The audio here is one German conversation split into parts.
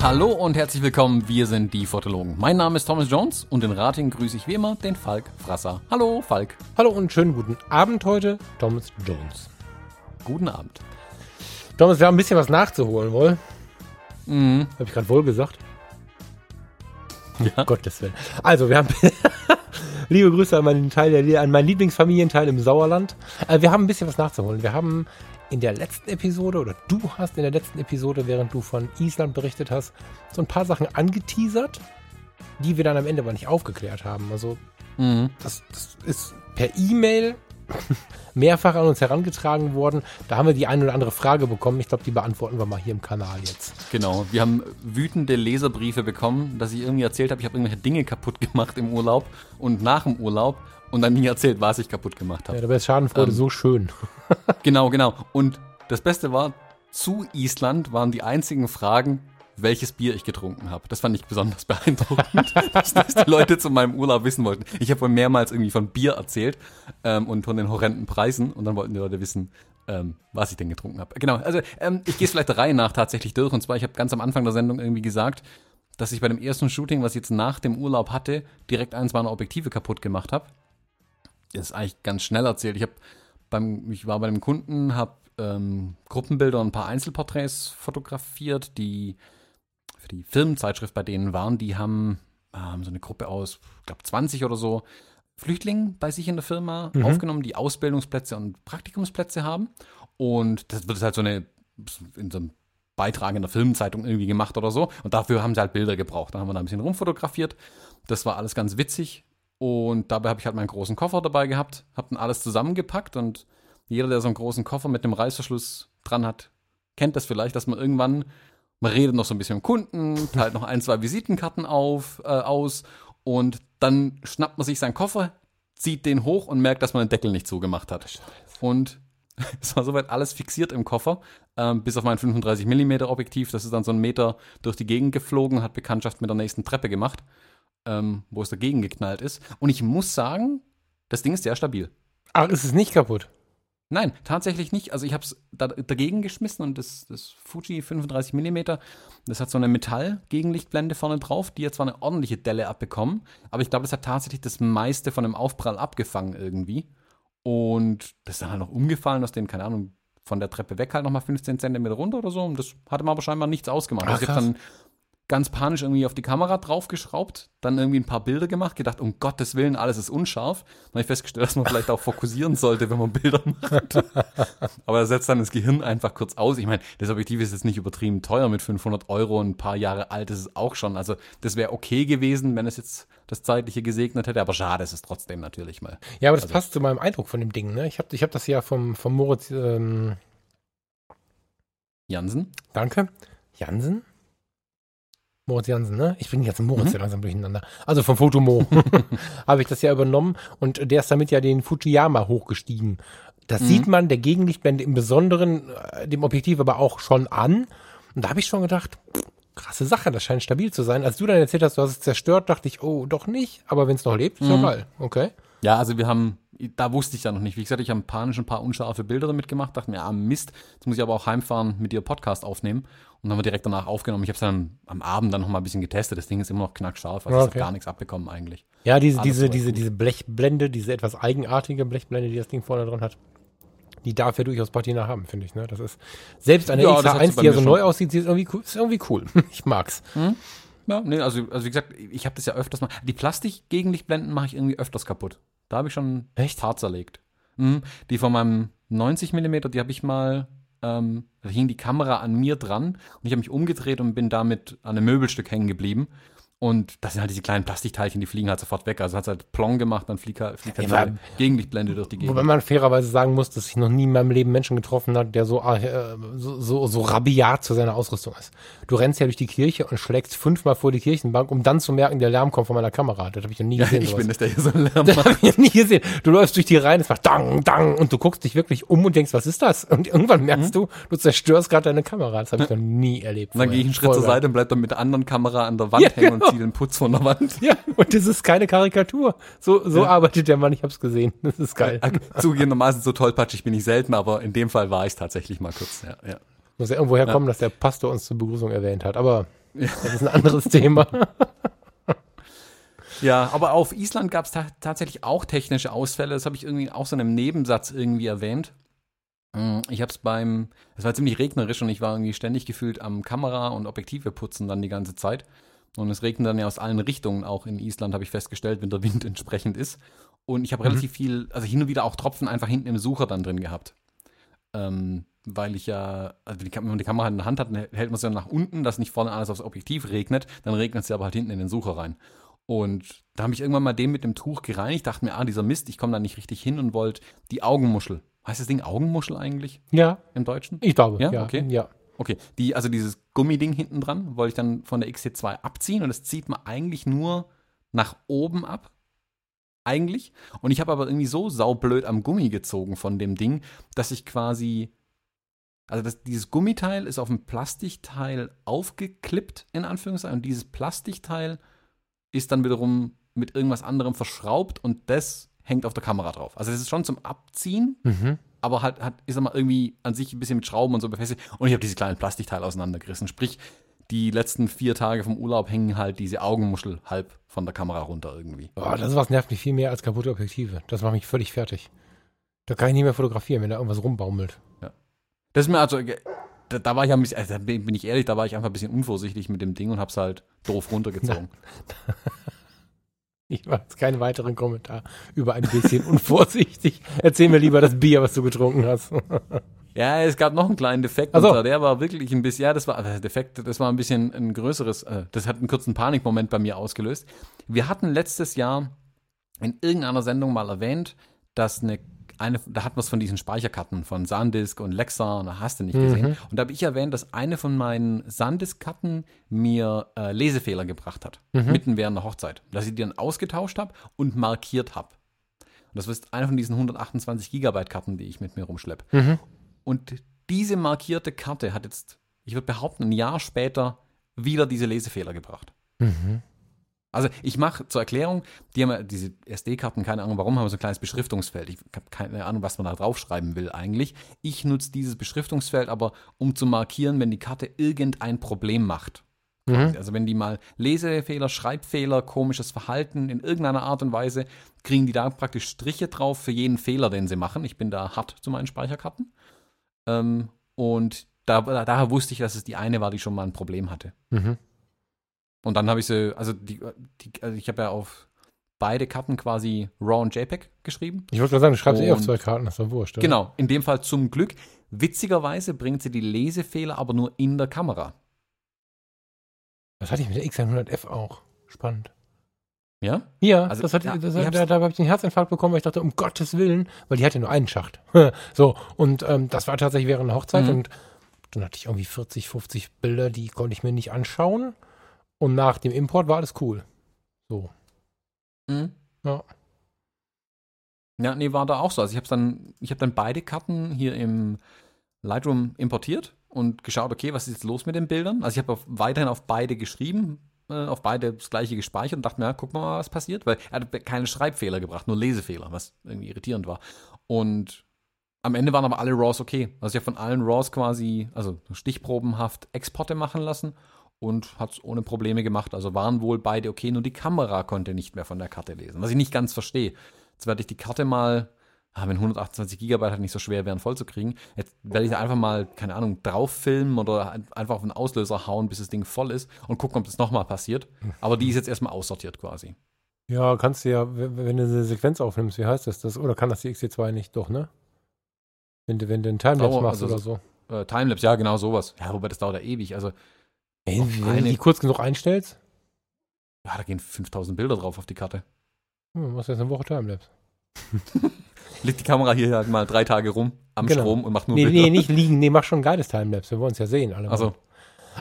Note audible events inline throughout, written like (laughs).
Hallo und herzlich willkommen, wir sind die Fotologen. Mein Name ist Thomas Jones und in Rating grüße ich wie immer den Falk Frasser. Hallo Falk. Hallo und schönen guten Abend heute, Thomas Jones. Guten Abend. Thomas, wir haben ein bisschen was nachzuholen, wohl? Mhm. Habe ich gerade wohl gesagt? Ja. Gottes Willen. Also, wir haben (laughs) liebe Grüße an meinen, Teil an meinen Lieblingsfamilienteil im Sauerland. Äh, wir haben ein bisschen was nachzuholen. Wir haben in der letzten Episode oder du hast in der letzten Episode, während du von Island berichtet hast, so ein paar Sachen angeteasert, die wir dann am Ende aber nicht aufgeklärt haben. Also mhm. das, das ist per E-Mail mehrfach an uns herangetragen worden. Da haben wir die eine oder andere Frage bekommen. Ich glaube, die beantworten wir mal hier im Kanal jetzt. Genau. Wir haben wütende Leserbriefe bekommen, dass ich irgendwie erzählt habe, ich habe irgendwelche Dinge kaputt gemacht im Urlaub und nach dem Urlaub und dann nie erzählt, was ich kaputt gemacht habe. Ja, dabei ist Schadenfreude ähm, so schön. (laughs) genau, genau. Und das Beste war, zu Island waren die einzigen Fragen, welches Bier ich getrunken habe. Das fand ich besonders (laughs) beeindruckend, dass, die Leute zu meinem Urlaub wissen wollten. Ich habe wohl mehrmals irgendwie von Bier erzählt ähm, und von den horrenden Preisen und dann wollten die Leute wissen, ähm, was ich denn getrunken habe. Genau, also ähm, ich gehe es vielleicht der Reihe nach tatsächlich durch und zwar, ich habe ganz am Anfang der Sendung irgendwie gesagt, dass ich bei dem ersten Shooting, was ich jetzt nach dem Urlaub hatte, direkt eins meiner Objektive kaputt gemacht habe. Das ist eigentlich ganz schnell erzählt. Ich habe beim, ich war bei einem Kunden, habe ähm, Gruppenbilder und ein paar Einzelporträts fotografiert, die für die Firmenzeitschrift bei denen waren. Die haben ähm, so eine Gruppe aus, ich glaube 20 oder so Flüchtlingen bei sich in der Firma mhm. aufgenommen, die Ausbildungsplätze und Praktikumsplätze haben. Und das wird halt so eine in so einem Beitrag in der Firmenzeitung irgendwie gemacht oder so. Und dafür haben sie halt Bilder gebraucht. Da haben wir da ein bisschen rumfotografiert. Das war alles ganz witzig. Und dabei habe ich halt meinen großen Koffer dabei gehabt, habe dann alles zusammengepackt und jeder, der so einen großen Koffer mit dem Reißverschluss dran hat, kennt das vielleicht, dass man irgendwann, man redet noch so ein bisschen mit dem Kunden, teilt noch ein, zwei Visitenkarten auf, äh, aus und dann schnappt man sich seinen Koffer, zieht den hoch und merkt, dass man den Deckel nicht zugemacht hat. Scheiße. Und (laughs) es war soweit alles fixiert im Koffer, ähm, bis auf mein 35 mm Objektiv. Das ist dann so einen Meter durch die Gegend geflogen, hat Bekanntschaft mit der nächsten Treppe gemacht ähm, wo es dagegen geknallt ist. Und ich muss sagen, das Ding ist sehr stabil. Ach, ist es nicht kaputt? Nein, tatsächlich nicht. Also ich habe es da, dagegen geschmissen und das, das Fuji 35 mm, das hat so eine Metall-Gegenlichtblende vorne drauf, die hat zwar eine ordentliche Delle abbekommen, aber ich glaube, das hat tatsächlich das meiste von dem Aufprall abgefangen irgendwie. Und das ist dann halt noch umgefallen aus den, keine Ahnung, von der Treppe weg halt nochmal 15 Zentimeter runter oder so. Und das hatte mir aber scheinbar nichts ausgemacht. Ach, also ich habe dann ganz panisch irgendwie auf die Kamera draufgeschraubt, dann irgendwie ein paar Bilder gemacht, gedacht, um Gottes Willen, alles ist unscharf. Dann habe ich festgestellt, dass man vielleicht auch fokussieren sollte, wenn man Bilder macht. (laughs) Aber er setzt dann das Gehirn einfach kurz aus. Ich meine, das Objektiv ist jetzt nicht übertrieben teuer mit 500 Euro, ein paar Jahre alt ist es auch schon. Also das wäre okay gewesen, wenn es jetzt das Zeitliche gesegnet hätte, aber schade ist es trotzdem natürlich mal. Ja, aber das also, passt zu meinem Eindruck von dem Ding. Ne? Ich habe ich hab das ja vom, vom Moritz ähm Jansen. Danke. Jansen? Moritz Jansen, ne? Ich bin jetzt Moritz mhm. langsam durcheinander. Also vom Fotomo (laughs) habe ich das ja übernommen und der ist damit ja den Fujiyama hochgestiegen. Das mhm. sieht man der Gegenlichtblende im Besonderen äh, dem Objektiv aber auch schon an. Und da habe ich schon gedacht, krasse Sache, das scheint stabil zu sein. Als du dann erzählt hast, du hast es zerstört, dachte ich, oh, doch nicht. Aber wenn es noch lebt, ist mhm. ja geil. Okay. Ja, also wir haben, da wusste ich ja noch nicht. Wie gesagt, ich habe panisch ein paar unscharfe Bilder damit gemacht, dachte mir, ah Mist, jetzt muss ich aber auch heimfahren, mit dir Podcast aufnehmen. Und dann haben wir direkt danach aufgenommen. Ich habe es dann am Abend dann noch mal ein bisschen getestet. Das Ding ist immer noch knackscharf, also okay. ich habe gar nichts abbekommen eigentlich. Ja, diese, diese, diese, diese Blechblende, diese etwas eigenartige Blechblende, die das Ding vorne dran hat, die darf ja durchaus Patina haben, finde ich. Ne? Das ist selbst eine ja, XH1, die ja so neu aussieht, ist irgendwie cool. Ist irgendwie cool. (laughs) ich mag's. Hm? Ja, nee, also, also wie gesagt, ich habe das ja öfters mal. Die Plastik-Gegenlichtblenden mache ich irgendwie öfters kaputt. Da habe ich schon echt hart zerlegt. Mhm. Die von meinem 90 mm, die habe ich mal, ähm, da hing die Kamera an mir dran und ich habe mich umgedreht und bin damit an einem Möbelstück hängen geblieben. Und das sind halt diese kleinen Plastikteilchen, die fliegen halt sofort weg. Also hat es halt Plong gemacht, dann fliegt, halt, fliegt halt ja, Gegenlichtblende durch die Gegend. Wobei man fairerweise sagen muss, dass ich noch nie in meinem Leben Menschen getroffen hat, der so, äh, so, so, so rabiat zu seiner Ausrüstung ist. Du rennst ja durch die Kirche und schlägst fünfmal vor die Kirchenbank, um dann zu merken, der Lärm kommt von meiner Kamera. Das habe ich noch nie gesehen. Ja, ich sowas. bin das, der hier so einen Lärm Das habe ich noch nie gesehen. Du läufst durch die Reihen, es macht dang, dang und du guckst dich wirklich um und denkst, was ist das? Und irgendwann merkst mhm. du, du zerstörst gerade deine Kamera. Das habe ich noch nie erlebt. Und dann gehe ich einen Schritt zur Seite und bleib dann mit der anderen Kamera an der Wand ja, hängen genau. Ziehe den Putz von der Wand. Ja, und das ist keine Karikatur. So, so Ja. arbeitet der Mann, ich hab's gesehen. Das ist geil. Zugegebenermaßen so tollpatschig bin ich selten, aber in dem Fall war ich tatsächlich mal kurz. Ja, ja. Muss ja irgendwo herkommen, dass der Pastor uns zur Begrüßung erwähnt hat. Aber das ist ein anderes Thema. Ja, aber auf Island gab es ta tatsächlich auch technische Ausfälle. Das habe ich irgendwie auch so in einem Nebensatz irgendwie erwähnt. Mm, Ich habe es beim, es war ziemlich regnerisch und ich war irgendwie ständig gefühlt am Kamera und Objektive putzen dann die ganze Zeit. Und es regnet dann ja aus allen Richtungen, auch in Island habe ich festgestellt, wenn der Wind (laughs) entsprechend ist. Und ich habe relativ viel, also hin und wieder auch Tropfen einfach hinten im Sucher dann drin gehabt. Ähm, weil ich ja, also die, wenn man die Kamera in der Hand hat, dann hält man sie ja nach unten, dass nicht vorne alles aufs Objektiv regnet, dann regnet es ja aber halt hinten in den Sucher rein. Und da habe ich irgendwann mal den mit dem Tuch gereinigt, dachte mir, ah, dieser Mist, ich komme da nicht richtig hin und wollte die Augenmuschel. Heißt das Ding Augenmuschel eigentlich Ja, im Deutschen? ich glaube. Ja, Ja, okay. Ja. Okay, die, also dieses Gummiding hinten dran wollte ich dann von der XT2 abziehen und das zieht man eigentlich nur nach oben ab. Eigentlich. Und ich habe aber irgendwie so saublöd am Gummi gezogen von dem Ding, dass ich quasi. Also das, dieses Gummiteil ist auf ein Plastikteil aufgeklippt, in Anführungszeichen. Und dieses Plastikteil ist dann wiederum mit irgendwas anderem verschraubt und das hängt auf der Kamera drauf. Also das ist schon zum Abziehen, Mhm. Aber halt, hat, ist aber irgendwie an sich ein bisschen mit Schrauben und so befestigt. Und ich habe diese kleinen Plastikteile auseinandergerissen. Sprich, die letzten vier Tage vom Urlaub hängen halt diese Augenmuschel halb von der Kamera runter irgendwie. Oh, das was nervt mich viel mehr als kaputte Objektive. Das macht mich völlig fertig. Da kann ich nicht mehr fotografieren, wenn da irgendwas rumbaumelt. Das ist mir also, da, da war ich ein bisschen, also bin ich ehrlich, da war ich einfach ein bisschen unvorsichtig mit dem Ding und hab's halt doof runtergezogen. (laughs) Ich mache jetzt keinen weiteren Kommentar über ein bisschen (laughs) unvorsichtig. Erzähl mir lieber das Bier, was du getrunken hast. (laughs) Ja, es gab noch einen kleinen Defekt. Ach so. Der war wirklich ein bisschen, ja, das war, äh, Defekt, das war ein bisschen ein größeres, äh, das hat einen kurzen Panikmoment bei mir ausgelöst. Wir hatten letztes Jahr in irgendeiner Sendung mal erwähnt, dass eine, eine da hatten wir es von diesen Speicherkarten von Sandisk und Lexa, und da hast du nicht gesehen. Und da habe ich erwähnt, dass eine von meinen Sandisk-Karten mir äh, Lesefehler gebracht hat, mitten während der Hochzeit. Dass ich die dann ausgetauscht habe und markiert habe. Und das ist eine von diesen 128 Gigabyte Karten, die ich mit mir rumschleppe. Und diese markierte Karte hat jetzt, ich würde behaupten, ein Jahr später wieder diese Lesefehler gebracht. Also ich mache zur Erklärung, die haben ja diese SD-Karten, keine Ahnung warum, haben so ein kleines Beschriftungsfeld. Ich habe keine Ahnung, was man da draufschreiben will eigentlich. Ich nutze dieses Beschriftungsfeld aber, um zu markieren, wenn die Karte irgendein Problem macht. Quasi. Also wenn die mal Lesefehler, Schreibfehler, komisches Verhalten in irgendeiner Art und Weise, kriegen die da praktisch Striche drauf für jeden Fehler, den sie machen. Ich bin da hart zu meinen Speicherkarten. Ähm, und da, da, daher wusste ich, dass es die eine war, die schon mal ein Problem hatte. Mhm. Und dann habe ich sie, also, die, die, also ich habe ja auf beide Karten quasi RAW und JPEG geschrieben. Ich wollte gerade sagen, du schreibst eh auf Und- zwei Karten, das ist doch wurscht. oder? Genau, in dem Fall zum Glück. Witzigerweise bringt sie die Lesefehler aber nur in der Kamera. Das hatte ich mit der X100F auch. Spannend. Ja? Ja, Also, das hat, ja, das, hat, da, da habe ich einen Herzinfarkt bekommen, weil ich dachte, um Gottes Willen, weil die hatte nur einen Schacht. (laughs) so, und ähm, das war tatsächlich während der Hochzeit Mhm. und dann hatte ich irgendwie 40, 50 Bilder, die konnte ich mir nicht anschauen. Und nach dem Import war alles cool. So. Mhm. Ja. Ja, nee, war da auch so. Also ich habe dann, ich habe dann beide Karten hier im Lightroom importiert und geschaut, okay, was ist jetzt los mit den Bildern? Also ich habe weiterhin auf beide geschrieben, äh, auf beide das gleiche gespeichert und dachte mir, ja, guck mal, was passiert, weil er hat keine Schreibfehler gebracht, nur Lesefehler, was irgendwie irritierend war. Und am Ende waren aber alle RAWs okay. Also ich habe von allen RAWs quasi, also stichprobenhaft Exporte machen lassen und hat es ohne Probleme gemacht. Also waren wohl beide okay, nur die Kamera konnte nicht mehr von der Karte lesen, was ich nicht ganz verstehe. Jetzt werde ich die Karte mal, ah, wenn 128 Gigabyte halt nicht so schwer wären, voll zu kriegen, jetzt werde ich da einfach mal, keine Ahnung, drauf filmen oder ein- einfach auf den Auslöser hauen, bis das Ding voll ist und gucken, ob das nochmal passiert. Aber die ist jetzt erstmal aussortiert quasi. Ja, kannst du ja, wenn du eine Sequenz aufnimmst, wie heißt das? das oder kann das die XT2 nicht? Doch, ne? Wenn du, wenn du einen Timelapse machst also oder so. Äh, Timelapse, ja, genau sowas. Ja, wobei das dauert ja ewig. Also, Auf wenn du die kurz genug einstellst, ja, da gehen 5000 Bilder drauf auf die Karte. hm, machst jetzt eine Woche Timelapse. (laughs) Liegt die Kamera hier halt mal drei Tage rum am Genau. Strom und macht nur Nee, Bilder. nee, nicht liegen. Nee, mach schon ein geiles Timelapse. Wir wollen es ja sehen. Alle. Also,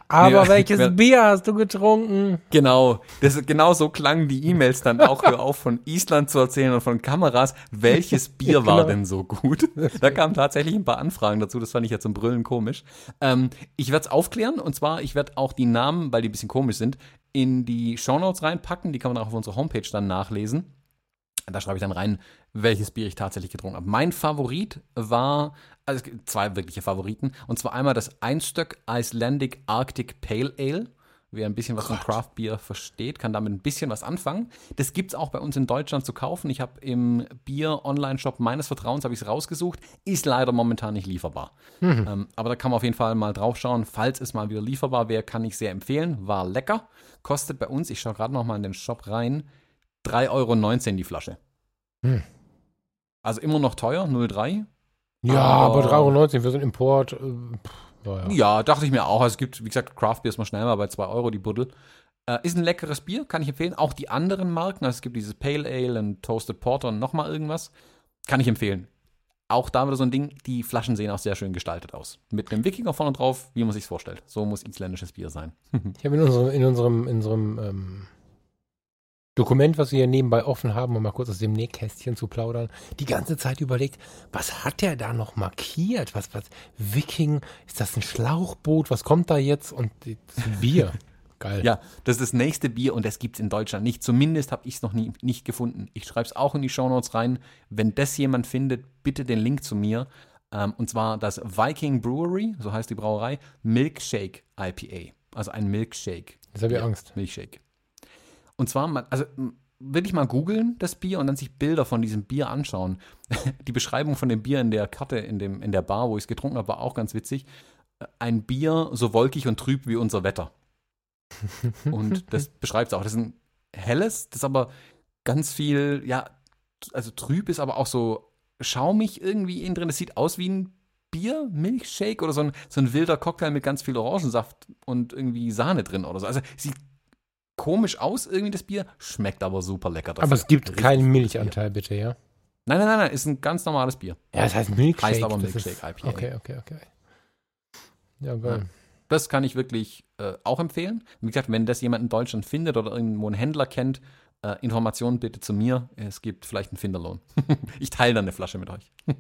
Aber Ja, welches wer- Bier hast du getrunken? genau. Das, genau so klangen die E-Mails dann auch. Hör auf, von Island zu erzählen und von Kameras. Welches (laughs) Bier war Genau. denn so gut? Da kamen tatsächlich ein paar Anfragen dazu. Das fand ich jetzt zum Brüllen komisch. Ähm, ich werde es aufklären. Und zwar, ich werde auch die Namen, weil die ein bisschen komisch sind, in die Shownotes reinpacken. Die kann man auch auf unserer Homepage dann nachlesen. Da schreibe ich dann rein, welches Bier ich tatsächlich getrunken habe. Mein Favorit war, also es gibt zwei wirkliche Favoriten, und zwar einmal das Einstöck Icelandic Arctic Pale Ale. Wer ein bisschen was von Craft Beer versteht, kann damit ein bisschen was anfangen. Das gibt es auch bei uns in Deutschland zu kaufen. Ich habe im Bier-Online-Shop meines Vertrauens habe ich es rausgesucht. Ist leider momentan nicht lieferbar. Mhm. Ähm, aber da kann man auf jeden Fall mal drauf schauen. Falls es mal wieder lieferbar wäre, kann ich sehr empfehlen. War lecker. Kostet bei uns, ich schaue gerade noch mal in den Shop rein, 3,19 Euro die Flasche. Hm. Also immer noch teuer, 0,3. Ja, aber, aber 3,19 Euro für so einen Import. Äh, ja, ja. ja, dachte ich mir auch. Also es gibt, wie gesagt, Craft Beer ist mal schnell mal bei 2 Euro die Buddel. Äh, ist ein leckeres Bier, kann ich empfehlen. Auch die anderen Marken, also es gibt dieses Pale Ale und Toasted Porter und nochmal irgendwas, kann ich empfehlen. Auch da wieder so ein Ding, die Flaschen sehen auch sehr schön gestaltet aus. Mit einem Wikinger vorne drauf, wie man sich vorstellt. So muss isländisches Bier sein. (laughs) ich habe in unserem, in unserem, in unserem ähm, Dokument, was wir hier nebenbei offen haben, um mal kurz aus dem Nähkästchen zu plaudern, die ganze Zeit überlegt, was hat der da noch markiert? Was, was, Viking, ist das ein Schlauchboot? Was kommt da jetzt? Und das Bier. (laughs) Geil. Ja, das ist das nächste Bier und das gibt es in Deutschland nicht. Zumindest habe ich es noch nie, nicht gefunden. Ich schreibe es auch in die Shownotes rein. Wenn das jemand findet, bitte den Link zu mir. Ähm, und zwar das Viking Brewery, so heißt die Brauerei, Milkshake IPA. Also ein Milkshake. Jetzt habe ich ja, Angst. Milkshake. Und zwar, mal, also wirklich mal googeln, das Bier, und dann sich Bilder von diesem Bier anschauen. (laughs) Die Beschreibung von dem Bier in der Karte, in, dem, in der Bar, wo ich es getrunken habe, war auch ganz witzig. Ein Bier so wolkig und trüb wie unser Wetter. (laughs) und das beschreibt es auch. Das ist ein helles, das aber ganz viel, ja, also trüb ist, aber auch so schaumig irgendwie innen drin. Das sieht aus wie ein Bier, Milchshake oder so ein, so ein wilder Cocktail mit ganz viel Orangensaft und irgendwie Sahne drin oder so. Also sieht komisch aus, irgendwie das Bier, schmeckt aber super lecker. Dafür. Aber es gibt keinen Milchanteil, bitte, ja? Nein, nein, nein, nein, ist ein ganz normales Bier. Ja, das heißt Milkshake. Heißt aber Milkshake IPA. Okay, okay, okay. Ja, geil. Ja, das kann ich wirklich äh, auch empfehlen. Wie gesagt, wenn das jemand in Deutschland findet oder irgendwo einen Händler kennt, äh, Informationen bitte zu mir. Es gibt vielleicht einen Finderlohn. (laughs) ich teile dann eine Flasche mit euch. (laughs)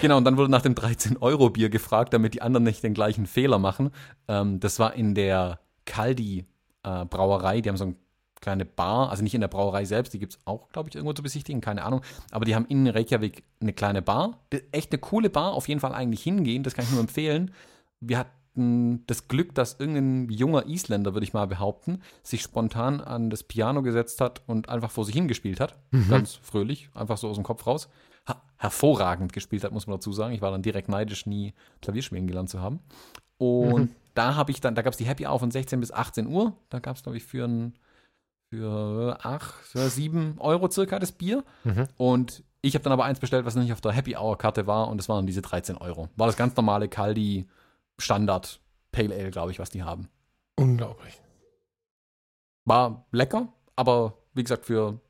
Genau, und dann wurde nach dem 13-Euro-Bier gefragt, damit die anderen nicht den gleichen Fehler machen. Ähm, das war in der Kaldi äh, Brauerei, die haben so eine kleine Bar, also nicht in der Brauerei selbst, die gibt es auch, glaube ich, irgendwo zu besichtigen, keine Ahnung, aber die haben in Reykjavik eine kleine Bar, echt eine coole Bar, auf jeden Fall eigentlich hingehen, das kann ich nur empfehlen. Wir hatten das Glück, dass irgendein junger Isländer, würde ich mal behaupten, sich spontan an das Piano gesetzt hat und einfach vor sich hingespielt hat, mhm. ganz fröhlich, einfach so aus dem Kopf raus. Ha hervorragend gespielt hat, muss man dazu sagen. Ich war dann direkt neidisch, nie Klavierspielen gelernt zu haben. Und mhm da habe ich dann, da gab es die Happy Hour von 16 bis 18 Uhr. Da gab es, glaube ich, für ein für 8, für 7 Euro circa das Bier. Mhm. Und ich habe dann aber eins bestellt, was nicht auf der Happy Hour Karte war und das waren diese 13 Euro. War das ganz normale Kaldi Standard Pale Ale, glaube ich, was die haben. Unglaublich. War lecker, aber wie gesagt, für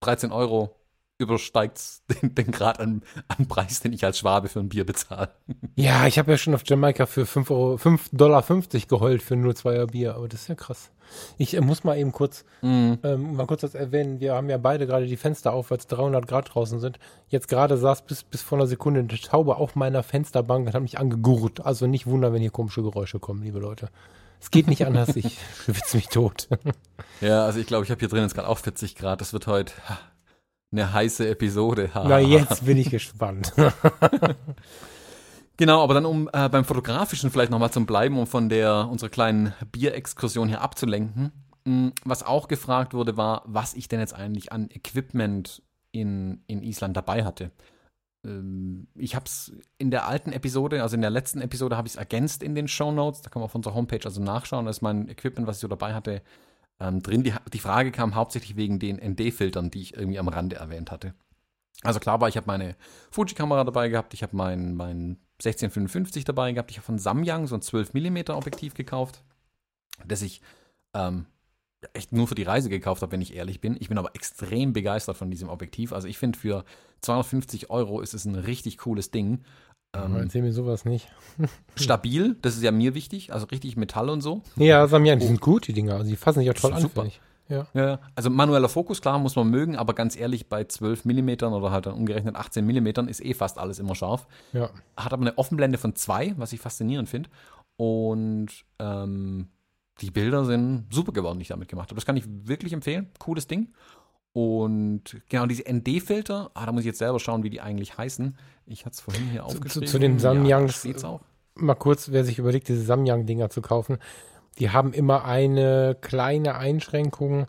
13 Euro übersteigt (laughs) den, den Grad an, an Preis, den ich als Schwabe für ein Bier bezahle. (laughs) Ja, ich habe ja schon auf Jamaika für 5,50 Dollar geheult für nur zweier Bier, aber das ist ja krass. Ich äh, muss mal eben kurz, mm. ähm, mal kurz das erwähnen, wir haben ja beide gerade die Fenster auf, weil es 300 Grad draußen sind. Jetzt gerade saß bis, bis vor einer Sekunde eine Taube auf meiner Fensterbank und hat mich angegurrt. Also nicht wundern, wenn hier komische Geräusche kommen, liebe Leute. Es geht nicht anders, ich (laughs) schwitze mich tot. ja, also ich glaube, ich habe hier drin jetzt gerade auch 40 Grad. Das wird heute eine heiße Episode haben. Na, jetzt bin ich gespannt. (laughs) genau, aber dann um äh, beim Fotografischen vielleicht nochmal zum Bleiben, um von der unserer kleinen Bierexkursion hier abzulenken. Hm, was auch gefragt wurde, war, was ich denn jetzt eigentlich an Equipment in, in Island dabei hatte. Ähm, ich habe es in der alten Episode, also in der letzten Episode, habe ich es ergänzt in den Show Notes. Da kann man auf unserer Homepage also nachschauen. Das ist mein Equipment, was ich so dabei hatte, ähm, drin. Die, die Frage kam hauptsächlich wegen den ND-Filtern, die ich irgendwie am Rande erwähnt hatte. Also klar war, ich habe meine Fuji-Kamera dabei gehabt, ich habe mein, mein 1655 dabei gehabt, ich habe von Samyang so ein 12 mm Objektiv gekauft, das ich ähm, echt nur für die Reise gekauft habe, wenn ich ehrlich bin. Ich bin aber extrem begeistert von diesem Objektiv. Also ich finde, für 250 Euro ist es ein richtig cooles Ding. Ähm, erzähl mir sowas nicht. (laughs) stabil, das ist ja mir wichtig, also richtig Metall und so. Ja, Samyang, die oh. sind gut, die Dinger. Also die fassen sich auch toll an, super. Ja. ja. also manueller Fokus, klar, muss man mögen, aber ganz ehrlich, bei 12 mm oder halt dann umgerechnet 18 mm ist eh fast alles immer scharf. Ja. Hat aber eine Offenblende von 2, was ich faszinierend finde. Und ähm, die Bilder sind super geworden, die ich damit gemacht habe. Das kann ich wirklich empfehlen. Cooles Ding. Und genau diese ND-Filter, ah, da muss ich jetzt selber schauen, wie die eigentlich heißen. Ich hatte es vorhin hier aufgeschrieben. Zu, zu den Samyangs, ja, mal kurz, wer sich überlegt, diese Samyang-Dinger zu kaufen, die haben immer eine kleine Einschränkung.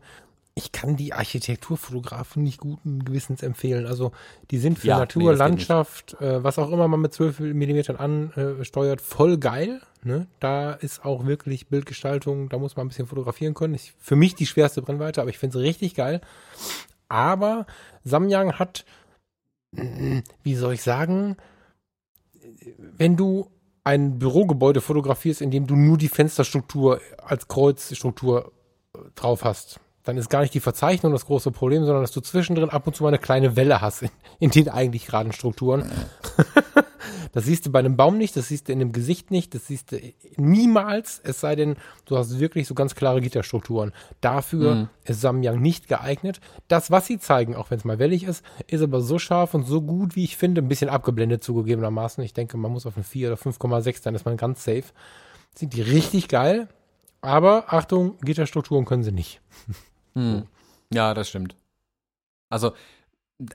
Ich kann die Architekturfotografen nicht guten Gewissens empfehlen. Also die sind für ja, Natur, nee, Landschaft, äh, was auch immer man mit 12 mm ansteuert, voll geil. Ne? Da ist auch wirklich Bildgestaltung, da muss man ein bisschen fotografieren können. Ist für mich die schwerste Brennweite, aber ich finde es richtig geil. Aber Samyang hat, wie soll ich sagen, wenn du ein Bürogebäude fotografierst, in dem du nur die Fensterstruktur als Kreuzstruktur drauf hast, dann ist gar nicht die Verzeichnung das große Problem, sondern dass du zwischendrin ab und zu mal eine kleine Welle hast in, in den eigentlich geraden Strukturen. (laughs) das siehst du bei einem Baum nicht, das siehst du in dem Gesicht nicht, das siehst du niemals, es sei denn, du hast wirklich so ganz klare Gitterstrukturen. Dafür mhm. ist Samyang nicht geeignet. Das, was sie zeigen, auch wenn es mal wellig ist, ist aber so scharf und so gut, wie ich finde, ein bisschen abgeblendet zugegebenermaßen. Ich denke, man muss auf ein 4 oder 5,6, dann ist man ganz safe. Sind die richtig geil, aber Achtung, Gitterstrukturen können sie nicht. (laughs) Hm. Ja, das stimmt. Also,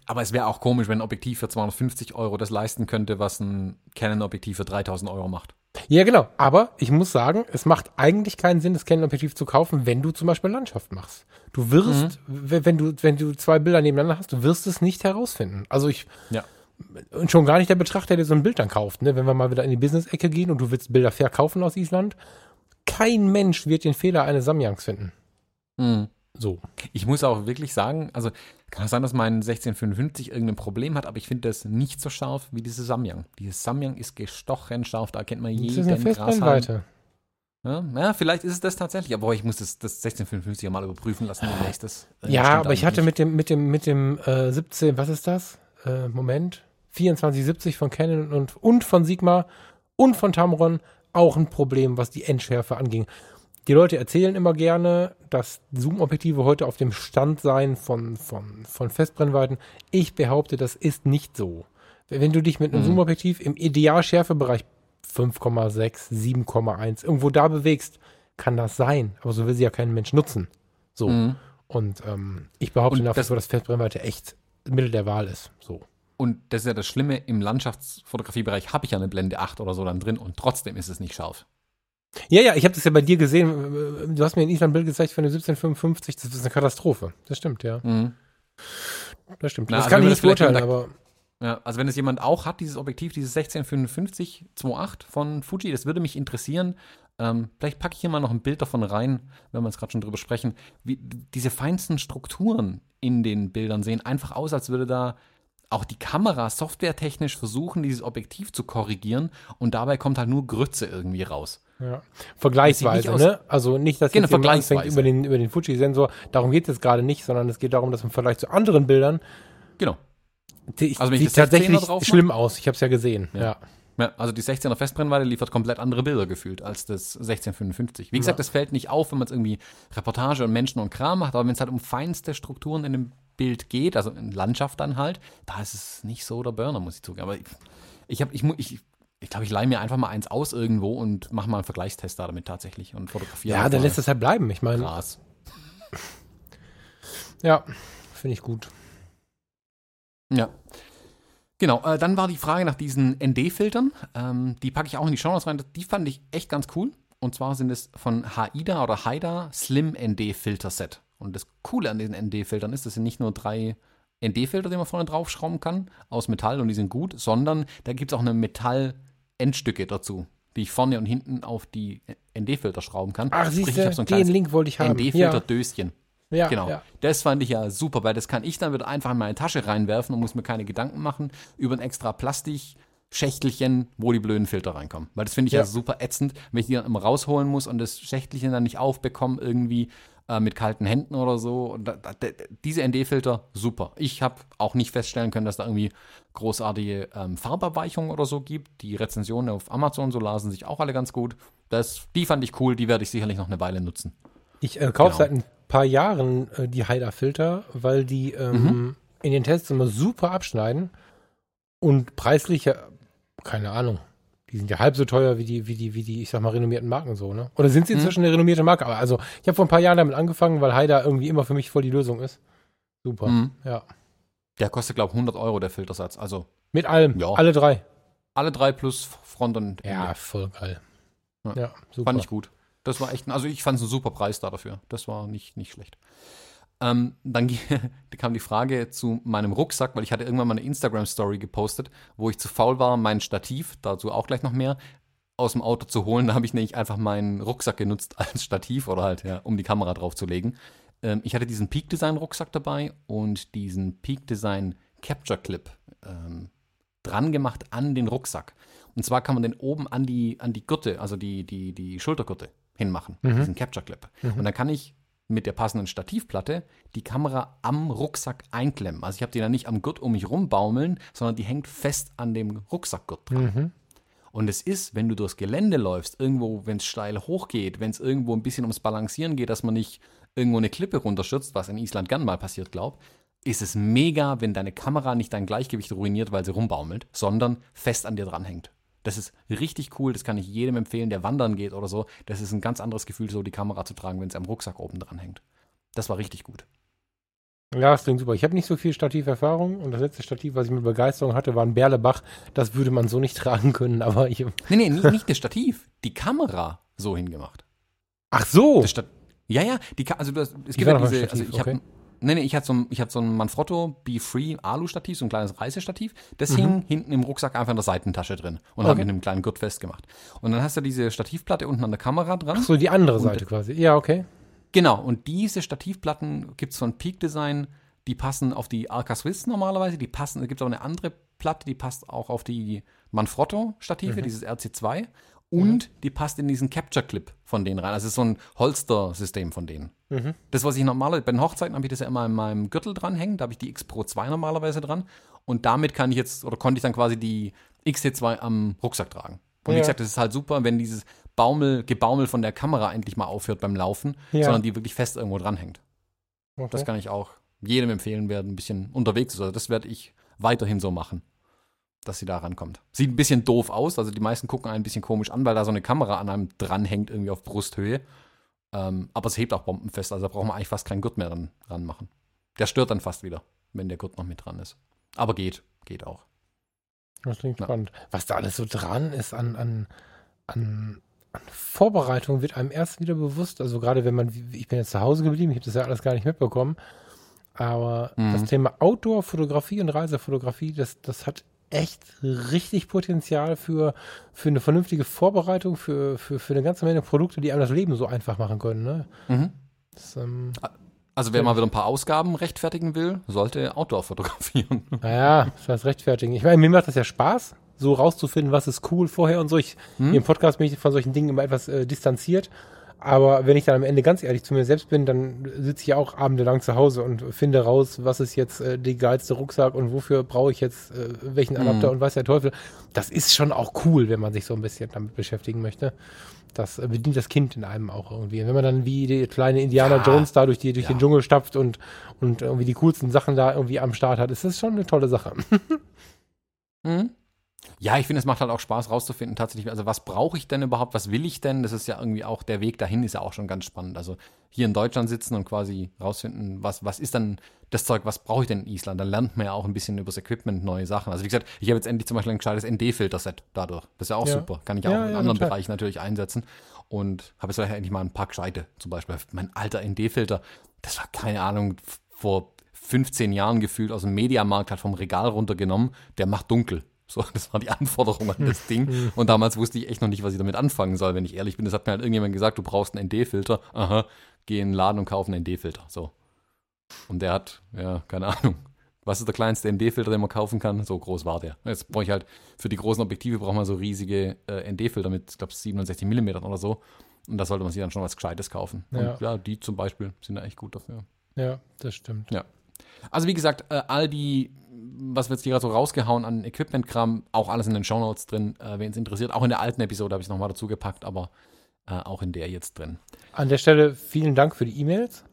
aber es wäre auch komisch, wenn ein Objektiv für 250 Euro das leisten könnte, was ein Canon-Objektiv für 3000 Euro macht. Ja, genau. Aber ich muss sagen, es macht eigentlich keinen Sinn, das Canon-Objektiv zu kaufen, wenn du zum Beispiel Landschaft machst. Du wirst, mhm. wenn du, wenn du zwei Bilder nebeneinander hast, du wirst es nicht herausfinden. Also ich, ja. und schon gar nicht der Betrachter, der so ein Bild dann kauft, ne? Wenn wir mal wieder in die Business-Ecke gehen und du willst Bilder verkaufen aus Island, kein Mensch wird den Fehler eines Samyangs finden. Mhm. So. Ich muss auch wirklich sagen, also kann es sein, dass mein 1655 irgendein Problem hat, aber ich finde das nicht so scharf wie diese Samyang. Dieses Samyang ist gestochen scharf, da kennt man jeden das ist eine ja, ja, vielleicht ist es das tatsächlich, aber ich muss das, das 1655 mal überprüfen lassen nächstes. Äh, ja, aber ich hatte nicht. mit dem, mit dem, mit dem äh, 17, was ist das? Äh, Moment. 2470 von Canon und, und von Sigma und von Tamron auch ein Problem, was die Endschärfe anging. Die Leute erzählen immer gerne, dass Zoom-Objektive heute auf dem Stand seien von, von, von Festbrennweiten. Ich behaupte, das ist nicht so. Wenn du dich mit einem mhm. Zoom-Objektiv im Idealschärfebereich 5,6, 7,1 irgendwo da bewegst, kann das sein. Aber so will sie ja kein Mensch nutzen. So. Mhm. Und ähm, ich behaupte nach wie vor, dass Festbrennweite echt Mittel der Wahl ist. So. Und das ist ja das Schlimme, im Landschaftsfotografiebereich habe ich ja eine Blende 8 oder so dann drin und trotzdem ist es nicht scharf. Ja, ja, ich habe das ja bei dir gesehen. Du hast mir in Island ein Bild gezeigt von der 1755. Das ist eine Katastrophe. Das stimmt, ja. Mhm. Das stimmt. Na, das also kann ich nicht beurteilen, aber. Ja, also wenn es jemand auch hat, dieses Objektiv, dieses 1655 2.8 von Fuji, das würde mich interessieren. Ähm, vielleicht packe ich hier mal noch ein Bild davon rein, wenn wir jetzt gerade schon drüber sprechen. Wie diese feinsten Strukturen in den Bildern sehen einfach aus, als würde da auch die Kamera softwaretechnisch versuchen, dieses Objektiv zu korrigieren und dabei kommt halt nur Grütze irgendwie raus. Ja. Vergleichsweise, ne? Also nicht, dass genau, jetzt anfängt über den, über den Fuji-Sensor. Darum geht es gerade nicht, sondern es geht darum, dass im Vergleich zu anderen Bildern Genau. Die, also sieht tatsächlich schlimm aus. Ich habe es ja gesehen. Ja. ja. Ja, also die 16er Festbrennweite liefert komplett andere Bilder gefühlt als das 1655. Wie gesagt, ja. das fällt nicht auf, wenn man es irgendwie Reportage und Menschen und Kram macht, aber wenn es halt um feinste Strukturen in dem Bild geht, also in Landschaft dann halt, da ist es nicht so der Burner, muss ich zugeben. Aber ich, ich habe, ich, ich, ich glaube, ich leihe mir einfach mal eins aus irgendwo und mache mal einen Vergleichstest da damit tatsächlich und fotografiere. Ja, dann lässt es halt bleiben. Ich meine. Krass. Ja, finde ich gut. Ja. Genau, äh, dann war die Frage nach diesen ND-Filtern. Ähm, die packe ich auch in die Show rein. Die fand ich echt ganz cool. Und zwar sind es von Haida oder Haida Slim ND-Filter Set. Und das Coole an diesen ND-Filtern ist, das sind nicht nur drei ND-Filter, die man vorne draufschrauben kann, aus Metall und die sind gut, sondern da gibt es auch eine Metall-Endstücke dazu, die ich vorne und hinten auf die ND-Filter schrauben kann. Ach, siehst du, so den Link wollte ich haben. ND-Filter-Döschen. Ja, genau. Ja. Das fand ich ja super, weil das kann ich dann wieder einfach in meine Tasche reinwerfen und muss mir keine Gedanken machen über ein extra Plastik-Schächtelchen, wo die blöden Filter reinkommen. Weil das finde ich ja. ja. super ätzend, wenn ich die dann immer rausholen muss und das Schächtelchen dann nicht aufbekomme irgendwie äh, mit kalten Händen oder so. Und da, da, diese ND-Filter, super. Ich habe auch nicht feststellen können, dass da irgendwie großartige ähm, Farbabweichungen oder so gibt. Die Rezensionen auf Amazon so lasen sich auch alle ganz gut. Das, die fand ich cool, die werde ich sicherlich noch eine Weile nutzen. Ich äh, kaufe genau. seit ein paar Jahren äh, die Haida-Filter, weil die ähm, mhm. in den Tests immer super abschneiden und preislich, ja, keine Ahnung, Die sind ja halb so teuer wie die, wie die, wie die, ich sag mal, renommierten Marken so, ne? Oder sind sie inzwischen mhm. eine renommierte Marke? Aber also, ich habe vor ein paar Jahren damit angefangen, weil Haida irgendwie immer für mich voll die Lösung ist. Super, mhm. ja. Der kostet, glaube ich, 100 Euro, der Filtersatz. Also. Mit allem, ja. alle drei. Alle drei plus Front und Ende. Ja, voll geil. Ja, ja super. Fand ich gut. Das war echt, also ich fand es ein super Preis da dafür. Das war nicht, nicht schlecht. Ähm, dann (laughs) kam die Frage zu meinem Rucksack, weil ich hatte irgendwann mal eine Instagram-Story gepostet, wo ich zu faul war, mein Stativ, dazu auch gleich noch mehr, aus dem Auto zu holen. Da habe ich nämlich einfach meinen Rucksack genutzt (laughs) als Stativ oder halt, ja, um die Kamera drauf zu legen. Ähm, ich hatte diesen Peak Design Rucksack dabei und diesen Peak Design Capture Clip ähm, dran gemacht an den Rucksack. Und zwar kann man den oben an die, an die Gürte, also die, die, die Schultergürte hinmachen, mhm. diesen Capture Clip. Mhm. Und dann kann ich mit der passenden Stativplatte die Kamera am Rucksack einklemmen. Also ich habe die dann nicht am Gurt um mich rumbaumeln, sondern die hängt fest an dem Rucksackgurt dran. Mhm. Und es ist, wenn du durchs Gelände läufst, irgendwo, wenn es steil hochgeht, wenn es irgendwo ein bisschen ums Balancieren geht, dass man nicht irgendwo eine Klippe runterstürzt, was in Island gern mal passiert, glaub, ist es mega, wenn deine Kamera nicht dein Gleichgewicht ruiniert, weil sie rumbaumelt, sondern fest an dir dranhängt. Das ist richtig cool, das kann ich jedem empfehlen, der wandern geht oder so. Das ist ein ganz anderes Gefühl, so die Kamera zu tragen, wenn es am Rucksack oben dran hängt. Das war richtig gut. Ja, das klingt super. Ich habe nicht so viel Stativerfahrung und das letzte Stativ, was ich mit Begeisterung hatte, war ein Berlebach. Das würde man so nicht (laughs) tragen können, aber ich. Nee, nee, nicht, nicht das Stativ. Die Kamera so hingemacht. Ach so. ja, ja, die, also das, es gibt ja diese, also ich okay. habe Nee, nee, ich hatte so ein, ich hatte so ein Manfrotto Be Free Alu-Stativ, so ein kleines Reisestativ. Das mhm. hing hinten im Rucksack einfach in der Seitentasche drin und okay. habe in einem kleinen Gurt festgemacht. Und dann hast du diese Stativplatte unten an der Kamera dran. Ach so, die andere Seite quasi. Ja, okay. Genau, und diese Stativplatten gibt es von Peak Design, die passen auf die Arca Swiss normalerweise, die passen, es gibt auch eine andere Platte, die passt auch auf die Manfrotto-Stative, mhm. dieses RC2 und mhm. die passt in diesen Capture Clip von denen rein. Also so ein Holster-System von denen. Mhm. Das, was ich normalerweise, bei den Hochzeiten habe ich das ja immer in meinem Gürtel dranhängen, da habe ich die X Pro 2 normalerweise dran. Und damit kann ich jetzt, oder konnte ich dann quasi die XT2 am Rucksack tragen. Und ja. wie gesagt, das ist halt super, wenn dieses Baumel, Gebaumel von der Kamera endlich mal aufhört beim Laufen, ja. sondern die wirklich fest irgendwo dranhängt. Okay. Das kann ich auch jedem empfehlen, wer ein bisschen unterwegs ist. Also das werde ich weiterhin so machen dass sie da rankommt. Sieht ein bisschen doof aus, also die meisten gucken einen ein bisschen komisch an, weil da so eine Kamera an einem dranhängt, irgendwie auf Brusthöhe. Ähm, aber es hebt auch bombenfest, also da braucht man eigentlich fast keinen Gurt mehr ran, ranmachen. Der stört dann fast wieder, wenn der Gurt noch mit dran ist. Aber geht, geht auch. Das klingt ja. spannend. Was da alles so dran ist an, an, an, an Vorbereitung, wird einem erst wieder bewusst. Also gerade wenn man, ich bin jetzt zu Hause geblieben, ich habe das ja alles gar nicht mitbekommen. Aber mhm. das Thema Outdoor-Fotografie und Reisefotografie, das, das hat echt richtig Potenzial für, für eine vernünftige Vorbereitung, für, für, für eine ganze Menge Produkte, die einem das Leben so einfach machen können. Ne? Mhm. Das, ähm, also wer mal wieder ein paar Ausgaben rechtfertigen will, sollte Outdoor fotografieren. (laughs) Naja, das heißt rechtfertigen. Ich meine, mir macht das ja Spaß, so rauszufinden, was ist cool vorher und so. Ich, hm? Im Podcast bin ich von solchen Dingen immer etwas äh, distanziert. Aber wenn ich dann am Ende ganz ehrlich zu mir selbst bin, dann sitze ich auch abendelang zu Hause und finde raus, was ist jetzt äh, die geilste Rucksack und wofür brauche ich jetzt äh, welchen Adapter mhm. und weiß der Teufel. Das ist schon auch cool, wenn man sich so ein bisschen damit beschäftigen möchte. Das äh, bedient das Kind in einem auch irgendwie. Und wenn man dann wie die kleine Indiana ja. Jones da durch, die, durch ja. den Dschungel stapft und, und irgendwie die coolsten Sachen da irgendwie am Start hat, ist das schon eine tolle Sache. (laughs) mhm. Ja, ich finde, es macht halt auch Spaß rauszufinden, tatsächlich, also was brauche ich denn überhaupt, was will ich denn? Das ist ja irgendwie auch, der Weg dahin ist ja auch schon ganz spannend. Also hier in Deutschland sitzen und quasi rausfinden, was, was ist dann das Zeug, was brauche ich denn in Island? Da lernt man ja auch ein bisschen übers Equipment neue Sachen. Also wie gesagt, ich habe jetzt endlich zum Beispiel ein gescheites ND-Filter-Set dadurch. Das ist ja auch ja. super. Kann ich ja, auch in anderen total. Bereichen natürlich einsetzen. Und habe jetzt endlich mal ein paar gescheite, zum Beispiel mein alter ND-Filter, das war keine Ahnung, vor 15 Jahren gefühlt aus dem Mediamarkt, hat vom Regal runtergenommen, der macht dunkel. So, (laughs) das war die Anforderung an das Ding. Und damals wusste ich echt noch nicht, was ich damit anfangen soll, wenn ich ehrlich bin. Das hat mir halt irgendjemand gesagt, du brauchst einen ND-Filter. Aha, geh in den Laden und kauf einen ND-Filter. So. Und der hat, ja, keine Ahnung. Was ist der kleinste ND-Filter, den man kaufen kann? So groß war der. Jetzt brauche ich halt, für die großen Objektive braucht man so riesige äh, ND-Filter mit, ich glaube, 67 mm oder so. Und da sollte man sich dann schon was Gescheites kaufen. Ja. Und ja, die zum Beispiel sind da echt gut dafür. Ja, das stimmt. Ja. Also wie gesagt, äh, all die, was wir jetzt hier gerade so rausgehauen an Equipment-Kram, auch alles in den Shownotes drin, äh, wen es interessiert. Auch in der alten Episode habe ich es nochmal dazu gepackt, aber äh, auch in der jetzt drin. An der Stelle vielen Dank für die E-Mails.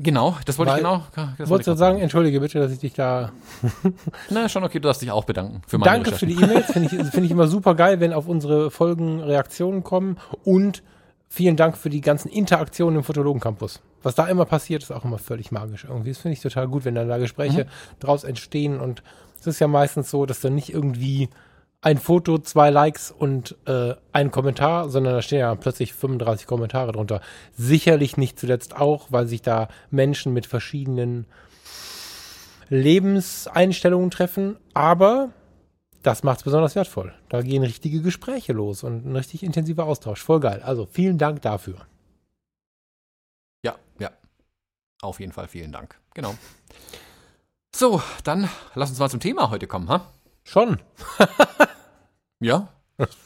Genau, das wollte Weil- ich genau. Das Wolltest du ich sagen, entschuldige bitte, dass ich dich da. (laughs) Na, schon okay, du darfst dich auch bedanken für meine Danke für die E-Mails. Finde ich, finde ich immer super geil, wenn auf unsere Folgen Reaktionen kommen. Und vielen Dank für die ganzen Interaktionen im Fotologen Campus. Was da immer passiert, ist auch immer völlig magisch irgendwie. Das finde ich total gut, wenn dann da Gespräche draus entstehen. Und es ist ja meistens so, dass dann nicht irgendwie ein Foto, zwei Likes und äh, ein Kommentar, sondern da stehen ja plötzlich 35 Kommentare drunter. Sicherlich nicht zuletzt auch, weil sich da Menschen mit verschiedenen Lebenseinstellungen treffen, aber das macht es besonders wertvoll. Da gehen richtige Gespräche los und ein richtig intensiver Austausch. Voll geil. Also vielen Dank dafür. Ja, ja. Auf jeden Fall vielen Dank. Genau. So, dann lass uns mal zum Thema heute kommen, ha? Schon. (laughs) Ja.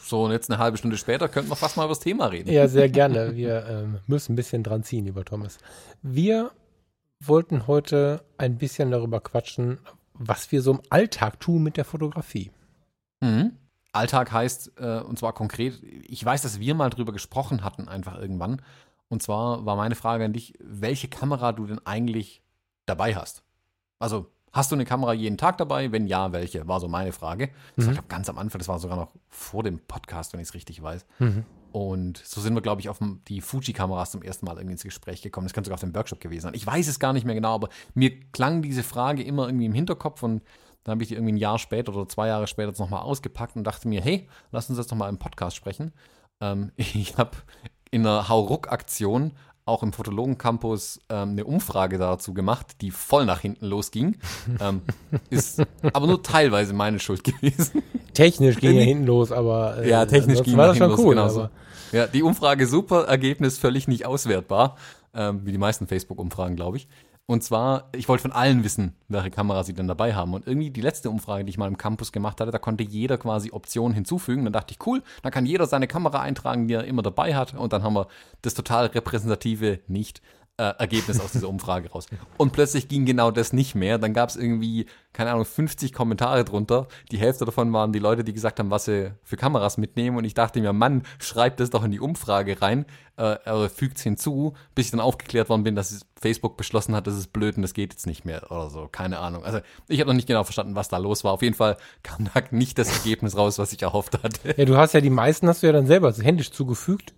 So, und jetzt eine halbe Stunde später könnten wir fast mal über das Thema reden. Ja, sehr gerne. Wir ähm, müssen ein bisschen dran ziehen, lieber Thomas. Wir wollten heute ein bisschen darüber quatschen, was wir so im Alltag tun mit der Fotografie. Mhm. Alltag heißt, äh, und zwar konkret, ich weiß, dass wir mal drüber gesprochen hatten, einfach irgendwann. Und zwar war meine Frage an dich, welche Kamera du denn eigentlich dabei hast. Also, hast du eine Kamera jeden Tag dabei? Wenn ja, welche? War so meine Frage. Das war, ich glaube, ganz am Anfang, das war sogar noch vor dem Podcast, wenn ich es richtig weiß. Und so sind wir, glaube ich, auf die Fuji-Kameras zum ersten Mal irgendwie ins Gespräch gekommen. Das könnte sogar auf dem Workshop gewesen sein. Ich weiß es gar nicht mehr genau, aber mir klang diese Frage immer irgendwie im Hinterkopf und dann habe ich die irgendwie ein Jahr später oder zwei Jahre später jetzt nochmal ausgepackt und dachte mir, hey, lass uns jetzt nochmal im Podcast sprechen. Ähm, (laughs) ich habe in einer Hauruck-Aktion auch im Fotologen-Campus ähm, eine Umfrage dazu gemacht, die voll nach hinten losging. (laughs) ähm, ist aber nur teilweise meine Schuld gewesen. Technisch ging ja hinten los, aber äh, Ja, technisch ging war das schon hinten cool. los, genau. Ja, die Umfrage super, Ergebnis völlig nicht auswertbar, ähm, wie die meisten Facebook-Umfragen, glaube ich. Und zwar, ich wollte von allen wissen, welche Kamera sie denn dabei haben. Und irgendwie die letzte Umfrage, die ich mal im Campus gemacht hatte, da konnte jeder quasi Optionen hinzufügen. Dann dachte ich, cool, dann kann jeder seine Kamera eintragen, die er immer dabei hat. Und dann haben wir das total repräsentative nicht äh, Ergebnis aus dieser Umfrage raus. Und plötzlich ging genau das nicht mehr. Dann gab es irgendwie, keine Ahnung, 50 Kommentare drunter. Die Hälfte davon waren die Leute, die gesagt haben, was sie für Kameras mitnehmen. Und ich dachte mir, Mann, schreibt das doch in die Umfrage rein, äh, oder fügt es hinzu, bis ich dann aufgeklärt worden bin, dass Facebook beschlossen hat, das ist blöd und das geht jetzt nicht mehr oder so. Keine Ahnung. Also ich habe noch nicht genau verstanden, was da los war. Auf jeden Fall kam da nicht das Ergebnis raus, was ich erhofft hatte. ja, du hast ja die meisten hast du ja dann selber händisch zugefügt.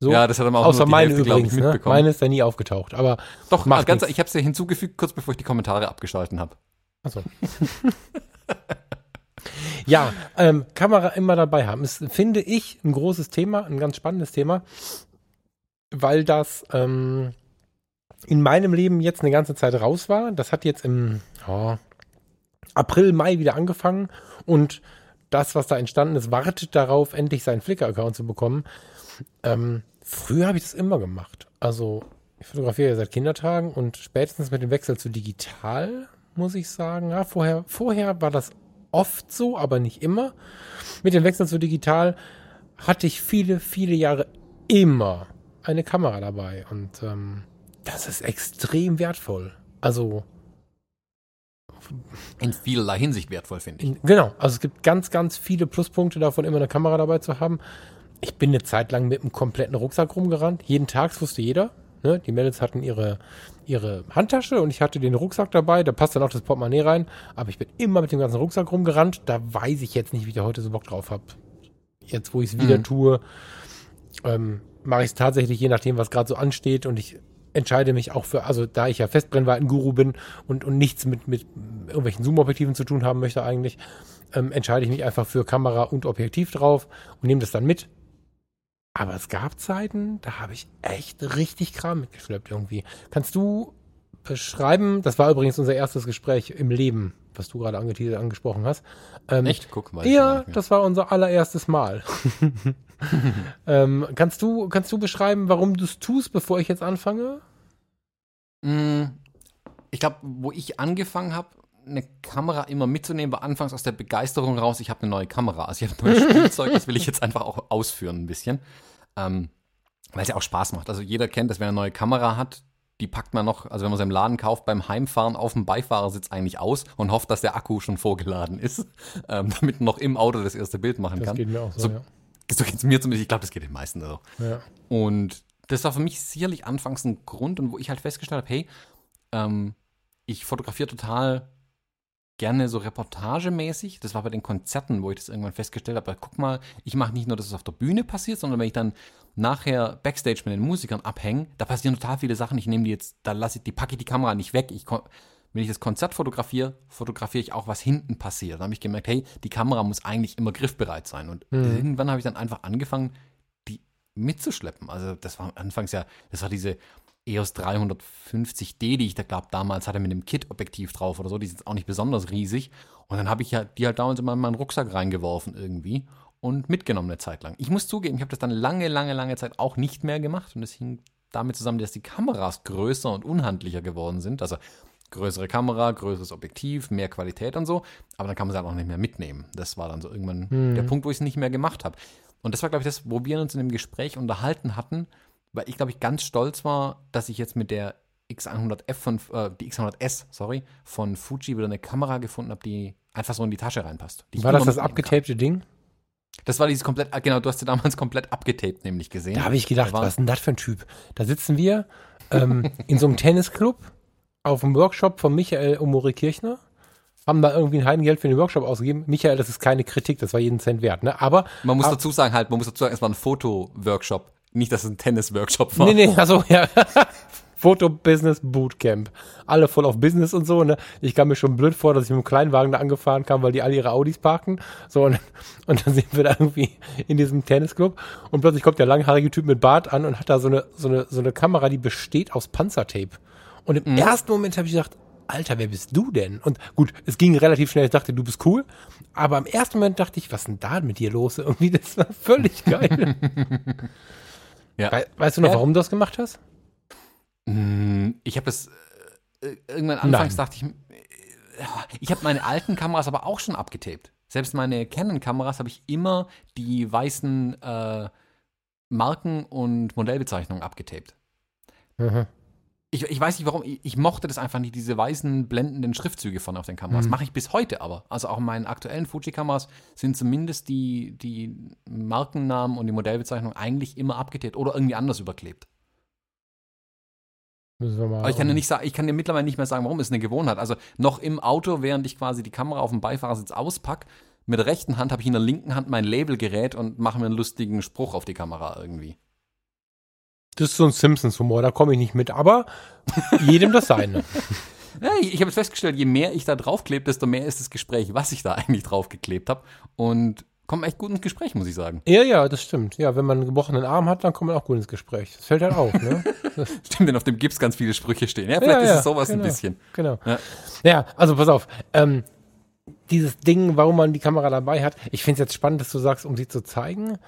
So, Ja, das hat aber auch außer nur die meine Hälfte, glaub ich, übrigens. Ne? mitbekommen. Meine ist da nie aufgetaucht. Aber Doch, macht ganz, nix. ich habe es ja hinzugefügt, kurz bevor ich die Kommentare abgeschalten habe. Achso. (laughs) ja, ähm, Kamera immer dabei haben. Ist, finde ich, ein großes Thema, ein ganz spannendes Thema, weil das ähm, in meinem Leben jetzt eine ganze Zeit raus war. Das hat jetzt im oh, April, Mai wieder angefangen und das, was da entstanden ist, wartet darauf, endlich seinen Flickr-Account zu bekommen. Ähm, früher habe ich das immer gemacht. Also ich fotografiere ja seit Kindertagen und spätestens mit dem Wechsel zu digital, muss ich sagen, ja, vorher, vorher war das oft so, aber nicht immer. Mit dem Wechsel zu digital hatte ich viele, viele Jahre immer eine Kamera dabei und ähm, das ist extrem wertvoll. Also In vielerlei Hinsicht wertvoll, finde ich. genau, also es gibt ganz, ganz viele Pluspunkte davon, immer eine Kamera dabei zu haben. Ich bin eine Zeit lang mit einem kompletten Rucksack rumgerannt. Jeden Tag, das wusste jeder. Ne? Die Mädels hatten ihre, ihre Handtasche und ich hatte den Rucksack dabei. Da passt dann auch das Portemonnaie rein. Aber ich bin immer mit dem ganzen Rucksack rumgerannt. Da weiß ich jetzt nicht, wie ich da heute so Bock drauf habe. Jetzt, wo ich es wieder Mhm. tue, ähm, mache ich es tatsächlich je nachdem, was gerade so ansteht. Und ich entscheide mich auch für, also da ich ja Festbrennweiten-Guru bin und, und nichts mit, mit irgendwelchen Zoom-Objektiven zu tun haben möchte eigentlich, ähm, entscheide ich mich einfach für Kamera und Objektiv drauf und nehme das dann mit. Aber es gab Zeiten, da habe ich echt richtig Kram mitgeschleppt irgendwie. Kannst du beschreiben, das war übrigens unser erstes Gespräch im Leben, was du gerade angesprochen hast. Ähm, Echt? Guck mal. ja, das war unser allererstes Mal. (laughs) ähm, kannst, du, kannst du beschreiben, warum du es tust, bevor ich jetzt anfange? Mm, Ich glaube, wo ich angefangen habe, eine Kamera immer mitzunehmen, war anfangs aus der Begeisterung raus, ich habe eine neue Kamera. Also ich habe ein neues Spielzeug, das will ich jetzt einfach auch ausführen ein bisschen. Ähm, weil es ja auch Spaß macht. Also jeder kennt das, wenn er eine neue Kamera hat, die packt man noch, also wenn man sie im Laden kauft, beim Heimfahren auf dem Beifahrersitz eigentlich aus und hofft, dass der Akku schon vorgeladen ist, (laughs) ähm, damit man noch im Auto das erste Bild machen Das kann. geht mir auch so, So- ja. So geht es mir zumindest, ich glaube, das geht den meisten so. ja. Und Das war für mich sicherlich anfangs ein Grund und wo ich halt festgestellt habe, hey, ähm, ich fotografiere total gerne so reportagemäßig. Das war bei den Konzerten, wo ich das irgendwann festgestellt habe. Guck mal, ich mache nicht nur, dass es auf der Bühne passiert, sondern wenn ich dann nachher Backstage mit den Musikern abhänge, da passieren total viele Sachen. Ich nehme die jetzt, da lasse ich, die packe ich die Kamera nicht weg. Ich, wenn ich das Konzert fotografiere, fotografiere ich auch, was hinten passiert. Da habe ich gemerkt, hey, die Kamera muss eigentlich immer griffbereit sein. Und mhm. irgendwann habe ich dann einfach angefangen, die mitzuschleppen. Also das war anfangs ja, das war diese EOS 350D, die ich da glaube damals hatte mit einem Kit-Objektiv drauf oder so, die ist jetzt auch nicht besonders riesig. Und dann habe ich ja die halt damals immer in meinen Rucksack reingeworfen irgendwie und mitgenommen eine Zeit lang. Ich muss zugeben, ich habe das dann lange, lange, lange Zeit auch nicht mehr gemacht und es hing damit zusammen, dass die Kameras größer und unhandlicher geworden sind. Also größere Kamera, größeres Objektiv, mehr Qualität und so. Aber dann kann man sie halt auch nicht mehr mitnehmen. Das war dann so irgendwann hm. der Punkt, wo ich es nicht mehr gemacht habe. Und das war, glaube ich, das, wo wir uns in dem Gespräch unterhalten hatten, weil ich, glaube ich, ganz stolz war, dass ich jetzt mit der X100F von, äh, die X100S, sorry, von Fuji wieder eine Kamera gefunden habe, die einfach so in die Tasche reinpasst. War das das abgetapte Ding? Das war dieses komplett, ah, genau, du hast ja damals (laughs) komplett abgetaped nämlich gesehen. Da habe ich gedacht, was ist denn das für ein Typ? Da sitzen wir ähm, in so einem (laughs) Tennisclub auf dem Workshop von Michael Omori Kirchner haben da irgendwie ein Heidengeld für den Workshop ausgegeben. Michael, das ist keine Kritik, das war jeden Cent wert, ne? Aber. Man muss dazu sagen, halt, man muss dazu sagen, es war ein Foto-Workshop. Nicht, dass es ein Tennis-Workshop war. Nee, nee, also ja. (laughs) Foto-Business Bootcamp. Alle voll auf Business und so. Ne? Ich kam mir schon blöd vor, dass ich mit dem Kleinwagen da angefahren kam, weil die alle ihre Audis parken. So, und, (laughs) und dann sind wir da irgendwie in diesem Tennisclub und plötzlich kommt der langhaarige Typ mit Bart an und hat da so eine, so eine, so eine Kamera, die besteht aus Panzertape. Und im mhm. ersten Moment habe ich gedacht, Alter, wer bist du denn? Und gut, es ging relativ schnell, ich dachte, du bist cool. Aber im ersten Moment dachte ich, was ist denn da mit dir los? (laughs) Irgendwie, das war völlig geil. Ja. We weißt du noch, ja. warum du das gemacht hast? Mm, ich habe das äh, irgendwann anfangs Nein. dachte ich, äh, ich habe meine alten Kameras aber auch schon abgetaped. Selbst meine Canon-Kameras habe ich immer die weißen äh, Marken und Modellbezeichnungen abgetaped. Mhm ich, ich weiß nicht warum, ich, ich, mochte das einfach nicht, diese weißen blendenden Schriftzüge von auf den Kameras. Mhm. Mache ich bis heute aber. Also auch in meinen aktuellen Fuji-Kameras sind zumindest die, die Markennamen und die Modellbezeichnung eigentlich immer abgetippt oder irgendwie anders überklebt. Aber ich kann dir nicht sagen, ich kann dir mittlerweile nicht mehr sagen, warum. Ist eine Gewohnheit. Also noch im Auto, während ich quasi die Kamera auf dem Beifahrersitz auspacke, mit der rechten Hand habe ich in der linken Hand mein Labelgerät und mache mir einen lustigen Spruch auf die Kamera irgendwie. Das ist so ein Simpsons-Humor, da komme ich nicht mit, aber jedem das seine. (laughs) Ja, ich, ich habe festgestellt, je mehr ich da draufklebe, desto mehr ist das Gespräch, was ich da eigentlich draufgeklebt habe. Und kommt echt gut ins Gespräch, muss ich sagen. Ja, ja, das stimmt. Ja, wenn man einen gebrochenen Arm hat, dann kommt man auch gut ins Gespräch. Das fällt halt auf, ne? (laughs) stimmt, denn auf dem Gips ganz viele Sprüche stehen. Ja, vielleicht ja, ja, ist es sowas genau, ein bisschen. Genau. Ja. ja, also pass auf. Ähm, dieses Ding, warum man die Kamera dabei hat, ich finde es jetzt spannend, dass du sagst, um sie zu zeigen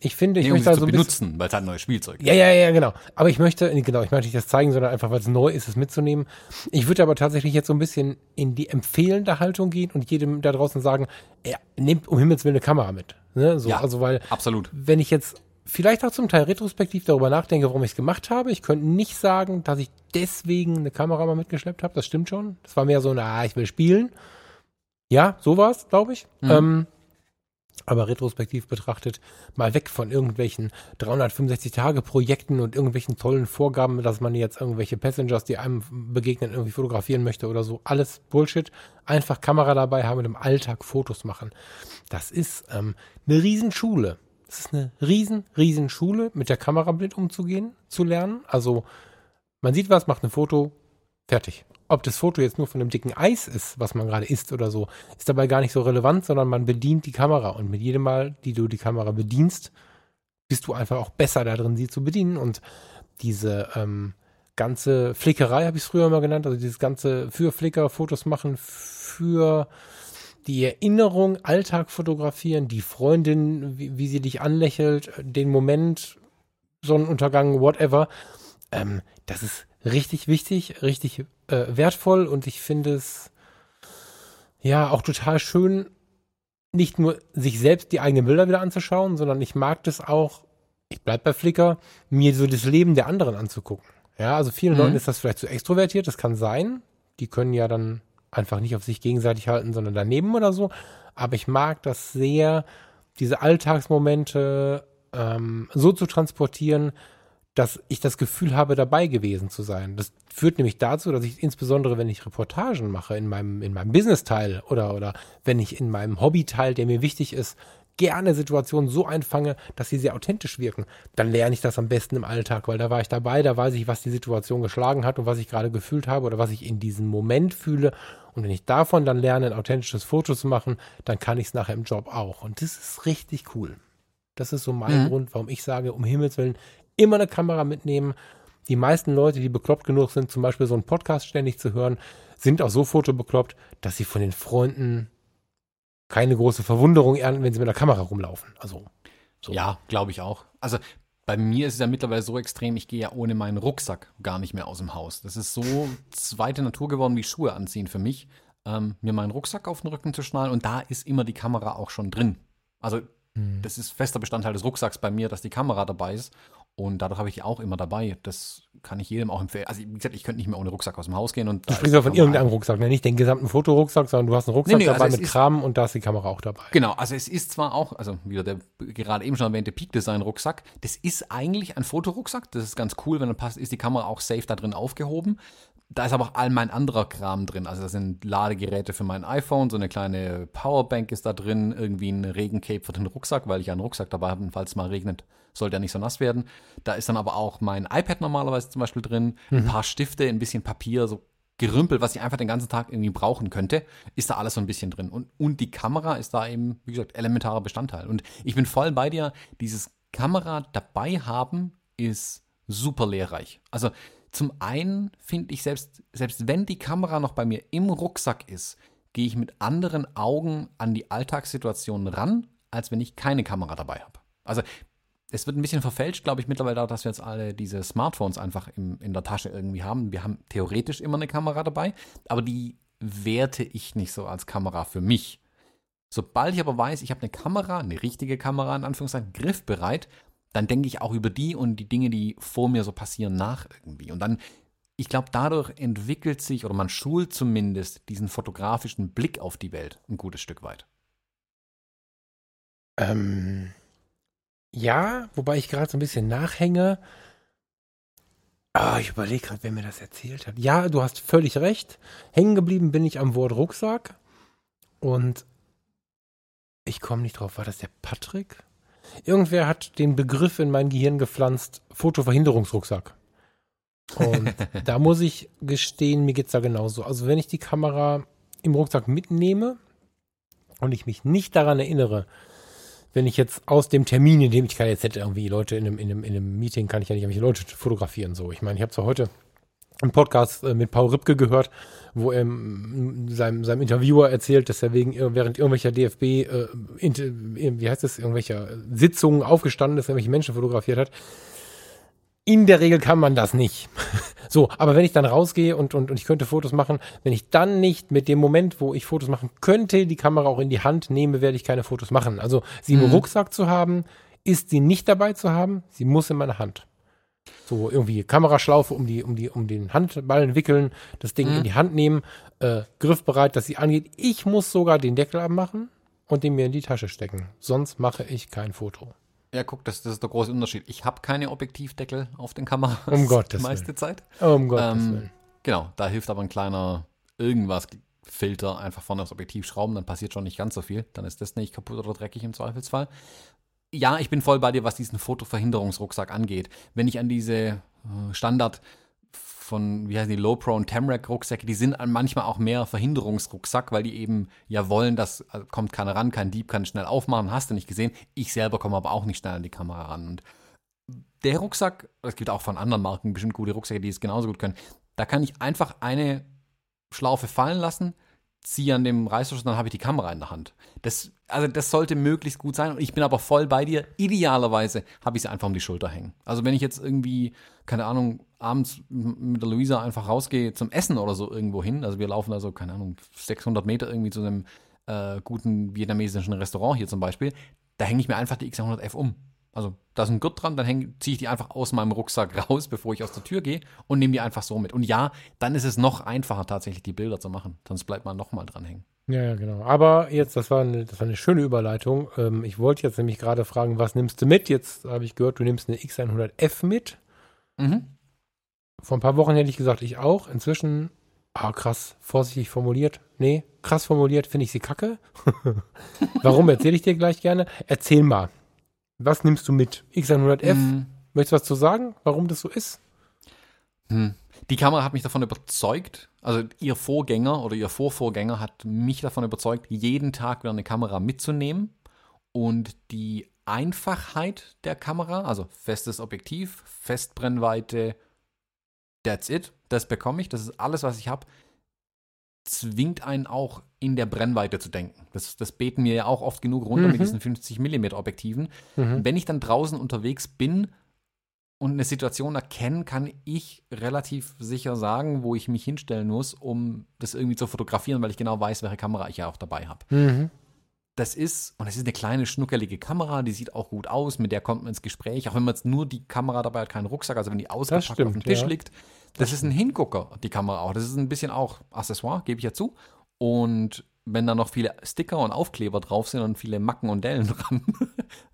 ich finde, ich nee, möchte um also benutzen, weil es halt ein neues Spielzeug ist. Ja, ja, ja, genau. Aber ich möchte, genau, ich möchte nicht das zeigen, sondern einfach, weil es neu ist, es mitzunehmen. Ich würde aber tatsächlich jetzt so ein bisschen in die empfehlende Haltung gehen und jedem da draußen sagen, ja, nehmt um Himmels Willen eine Kamera mit. Ne? So, ja, also weil, absolut. Wenn ich jetzt vielleicht auch zum Teil retrospektiv darüber nachdenke, warum ich es gemacht habe, ich könnte nicht sagen, dass ich deswegen eine Kamera mal mitgeschleppt habe. Das stimmt schon. Das war mehr so, na, ich will spielen. Ja, so war es, glaube ich. Mhm. Ähm, aber retrospektiv betrachtet, mal weg von irgendwelchen 365-Tage-Projekten und irgendwelchen tollen Vorgaben, dass man jetzt irgendwelche Passengers, die einem begegnen, irgendwie fotografieren möchte oder so. Alles Bullshit. Einfach Kamera dabei haben und im Alltag Fotos machen. Das ist ähm, eine Riesenschule. Das ist eine riesen, riesen Schule, mit der Kamera blind umzugehen, zu lernen. Also man sieht was, macht ein Foto, fertig ob das Foto jetzt nur von einem dicken Eis ist, was man gerade isst oder so, ist dabei gar nicht so relevant, sondern man bedient die Kamera. Und mit jedem Mal, die du die Kamera bedienst, bist du einfach auch besser darin, sie zu bedienen. Und diese ähm, ganze Flickerei, habe ich es früher mal genannt, also dieses ganze für Flickr Fotos machen, für die Erinnerung, Alltag fotografieren, die Freundin, wie, wie sie dich anlächelt, den Moment, Sonnenuntergang, whatever. Ähm, das ist richtig wichtig, richtig äh, wertvoll und ich finde es ja auch total schön, nicht nur sich selbst die eigenen Bilder wieder anzuschauen, sondern ich mag das auch, ich bleib bei Flickr, mir so das Leben der anderen anzugucken. Ja, also vielen mhm. Leuten ist das vielleicht zu extrovertiert, das kann sein. Die können ja dann einfach nicht auf sich gegenseitig halten, sondern daneben oder so. Aber ich mag das sehr, diese Alltagsmomente ähm, so zu transportieren, dass ich das Gefühl habe, dabei gewesen zu sein. Das führt nämlich dazu, dass ich insbesondere, wenn ich Reportagen mache, in meinem, in meinem Business-Teil oder, oder wenn ich in meinem Hobby-Teil, der mir wichtig ist, gerne Situationen so einfange, dass sie sehr authentisch wirken. Dann lerne ich das am besten im Alltag, weil da war ich dabei, da weiß ich, was die Situation geschlagen hat und was ich gerade gefühlt habe oder was ich in diesem Moment fühle. Und wenn ich davon dann lerne, ein authentisches Foto zu machen, dann kann ich es nachher im Job auch. Und das ist richtig cool. Das ist so mein mhm. Grund, warum ich sage, um Himmels Willen, immer eine Kamera mitnehmen. Die meisten Leute, die bekloppt genug sind, zum Beispiel so einen Podcast ständig zu hören, sind auch so fotobekloppt, dass sie von den Freunden keine große Verwunderung ernten, wenn sie mit der Kamera rumlaufen. Also so. Ja, glaube ich auch. Also bei mir ist es ja mittlerweile so extrem, ich gehe ja ohne meinen Rucksack gar nicht mehr aus dem Haus. Das ist so zweite Natur geworden wie Schuhe anziehen für mich, ähm, mir meinen Rucksack auf den Rücken zu schnallen und da ist immer die Kamera auch schon drin. Also hm. das ist fester Bestandteil des Rucksacks bei mir, dass die Kamera dabei ist und dadurch habe ich auch immer dabei. Das kann ich jedem auch empfehlen. Also, wie gesagt, ich könnte nicht mehr ohne Rucksack aus dem Haus gehen. Und du sprichst ja von irgendeinem Rucksack, ne? nicht den gesamten Fotorucksack, sondern du hast einen Rucksack nee, nee, dabei also mit Kram und da ist die Kamera auch dabei. Genau, also es ist zwar auch, also wieder der gerade eben schon erwähnte Peak Design Rucksack, das ist eigentlich ein Fotorucksack. Das ist ganz cool, wenn dann passt, ist die Kamera auch safe da drin aufgehoben. Da ist aber auch all mein anderer Kram drin. Also da sind Ladegeräte für mein iPhone, so eine kleine Powerbank ist da drin, irgendwie ein Regencape für den Rucksack, weil ich einen Rucksack dabei habe, falls es mal regnet, soll der nicht so nass werden. Da ist dann aber auch mein iPad normalerweise zum Beispiel drin, mhm. ein paar Stifte, ein bisschen Papier, so Gerümpel, was ich einfach den ganzen Tag irgendwie brauchen könnte, ist da alles so ein bisschen drin. Und, und die Kamera ist da eben, wie gesagt, elementarer Bestandteil. Und ich bin voll bei dir, dieses Kamera dabei haben ist super lehrreich. Also zum einen finde ich, selbst, selbst wenn die Kamera noch bei mir im Rucksack ist, gehe ich mit anderen Augen an die Alltagssituationen ran, als wenn ich keine Kamera dabei habe. Also es wird ein bisschen verfälscht, glaube ich, mittlerweile dadurch, dass wir jetzt alle diese Smartphones einfach im, in der Tasche irgendwie haben. Wir haben theoretisch immer eine Kamera dabei, aber die werte ich nicht so als Kamera für mich. Sobald ich aber weiß, ich habe eine Kamera, eine richtige Kamera in Anführungszeichen, griffbereit, dann denke ich auch über die und die Dinge, die vor mir so passieren, nach irgendwie. Und dann, ich glaube, dadurch entwickelt sich oder man schult zumindest diesen fotografischen Blick auf die Welt ein gutes Stück weit. Ähm, ja, wobei ich gerade so ein bisschen nachhänge. Ah, ich überlege gerade, wer mir das erzählt hat. Ja, du hast völlig recht. Hängen geblieben bin ich am Wort Rucksack. Und ich komme nicht drauf. War das der Patrick? Irgendwer hat den Begriff in mein Gehirn gepflanzt, Fotoverhinderungsrucksack. Und (laughs) da muss ich gestehen, mir geht es da genauso. Also wenn ich die Kamera im Rucksack mitnehme und ich mich nicht daran erinnere, wenn ich jetzt aus dem Termin, in dem ich kann jetzt hätte irgendwie Leute in einem, in einem, in einem Meeting, kann ich ja nicht irgendwelche Leute fotografieren. So, ich meine, ich habe zwar heute einen Podcast äh, mit Paul Ripke gehört, wo er seinem, seinem Interviewer erzählt, dass er wegen während irgendwelcher DFB, äh, wie heißt das, irgendwelcher Sitzungen aufgestanden ist, irgendwelche Menschen fotografiert hat. In der Regel kann man das nicht. (laughs) so, aber wenn ich dann rausgehe und, und, und ich könnte Fotos machen, wenn ich dann nicht mit dem Moment, wo ich Fotos machen könnte, die Kamera auch in die Hand nehme, werde ich keine Fotos machen. Also sie im mhm. Rucksack zu haben, ist sie nicht dabei zu haben, sie muss in meiner Hand so irgendwie Kameraschlaufe um die, um die, um den Handballen wickeln, das Ding mhm. in die Hand nehmen, äh, griffbereit, dass sie angeht. Ich muss sogar den Deckel abmachen und den mir in die Tasche stecken. Sonst mache ich kein Foto. Ja, guck, das, das ist der große Unterschied. Ich habe keine Objektivdeckel auf den Kameras. Um Gottes die meiste Willen. Zeit. Um Gottes ähm, Willen. Genau, da hilft aber ein kleiner irgendwas Filter einfach vorne aufs Objektiv schrauben, dann passiert schon nicht ganz so viel. Dann ist das nicht kaputt oder dreckig im Zweifelsfall ja, ich bin voll bei dir, was diesen Fotoverhinderungsrucksack angeht. Wenn ich an diese äh, Standard von, wie heißen die, Low Pro und Tamrac Rucksäcke, die sind manchmal auch mehr Verhinderungsrucksack, weil die eben ja wollen, dass also kommt keiner ran, kein Dieb kann schnell aufmachen, hast du nicht gesehen. Ich selber komme aber auch nicht schnell an die Kamera ran. Und der Rucksack, es gibt auch von anderen Marken bestimmt gute Rucksäcke, die es genauso gut können. Da kann ich einfach eine Schlaufe fallen lassen, ziehe an dem Reißverschluss, dann habe ich die Kamera in der Hand. Das, also das sollte möglichst gut sein. Und ich bin aber voll bei dir. Idealerweise habe ich sie einfach um die Schulter hängen. Also wenn ich jetzt irgendwie, keine Ahnung, abends mit der Luisa einfach rausgehe zum Essen oder so irgendwo hin. Also wir laufen also, keine Ahnung, 600 Meter irgendwie zu einem äh, guten vietnamesischen Restaurant hier zum Beispiel. Da hänge ich mir einfach die X100F um. Also da ist ein Gurt dran, dann ziehe ich die einfach aus meinem Rucksack (laughs) raus, bevor ich aus der Tür gehe und nehme die einfach so mit. Und ja, dann ist es noch einfacher, tatsächlich die Bilder zu machen. Sonst bleibt man nochmal dran hängen. Ja, ja, genau. Aber jetzt, das war eine, das war eine schöne Überleitung. Ähm, ich wollte jetzt nämlich gerade fragen, was nimmst du mit? Jetzt habe ich gehört, du nimmst eine X100F mit. Mhm. Vor ein paar Wochen hätte ich gesagt, ich auch. Inzwischen, ah, krass, vorsichtig formuliert. Nee, krass formuliert, finde ich sie kacke. (laughs) Warum erzähle ich dir gleich gerne? Erzähl mal. Was nimmst du mit? X100F? Mhm. Möchtest du was zu sagen, warum das so ist? Hm. Die Kamera hat mich davon überzeugt, also ihr Vorgänger oder ihr Vorvorgänger hat mich davon überzeugt, jeden Tag wieder eine Kamera mitzunehmen und die Einfachheit der Kamera, also festes Objektiv, Festbrennweite, that's it, das bekomme ich, das ist alles, was ich habe, zwingt einen auch in der Brennweite zu denken. Das, das beten mir ja auch oft genug runter mhm. mit diesen 50 mm Objektiven. Mhm. Wenn ich dann draußen unterwegs bin und eine Situation erkenne, kann ich relativ sicher sagen, wo ich mich hinstellen muss, um das irgendwie zu fotografieren, weil ich genau weiß, welche Kamera ich ja auch dabei habe. Mhm. Das ist, und es ist eine kleine, schnuckelige Kamera, die sieht auch gut aus, mit der kommt man ins Gespräch, auch wenn man jetzt nur die Kamera dabei hat, keinen Rucksack, also wenn die ausgepackt stimmt, auf dem Tisch ja. liegt. Das, das ist ein Hingucker, die Kamera auch. Das ist ein bisschen auch Accessoire, gebe ich ja zu. Und wenn da noch viele Sticker und Aufkleber drauf sind und viele Macken und Dellen (laughs) dran,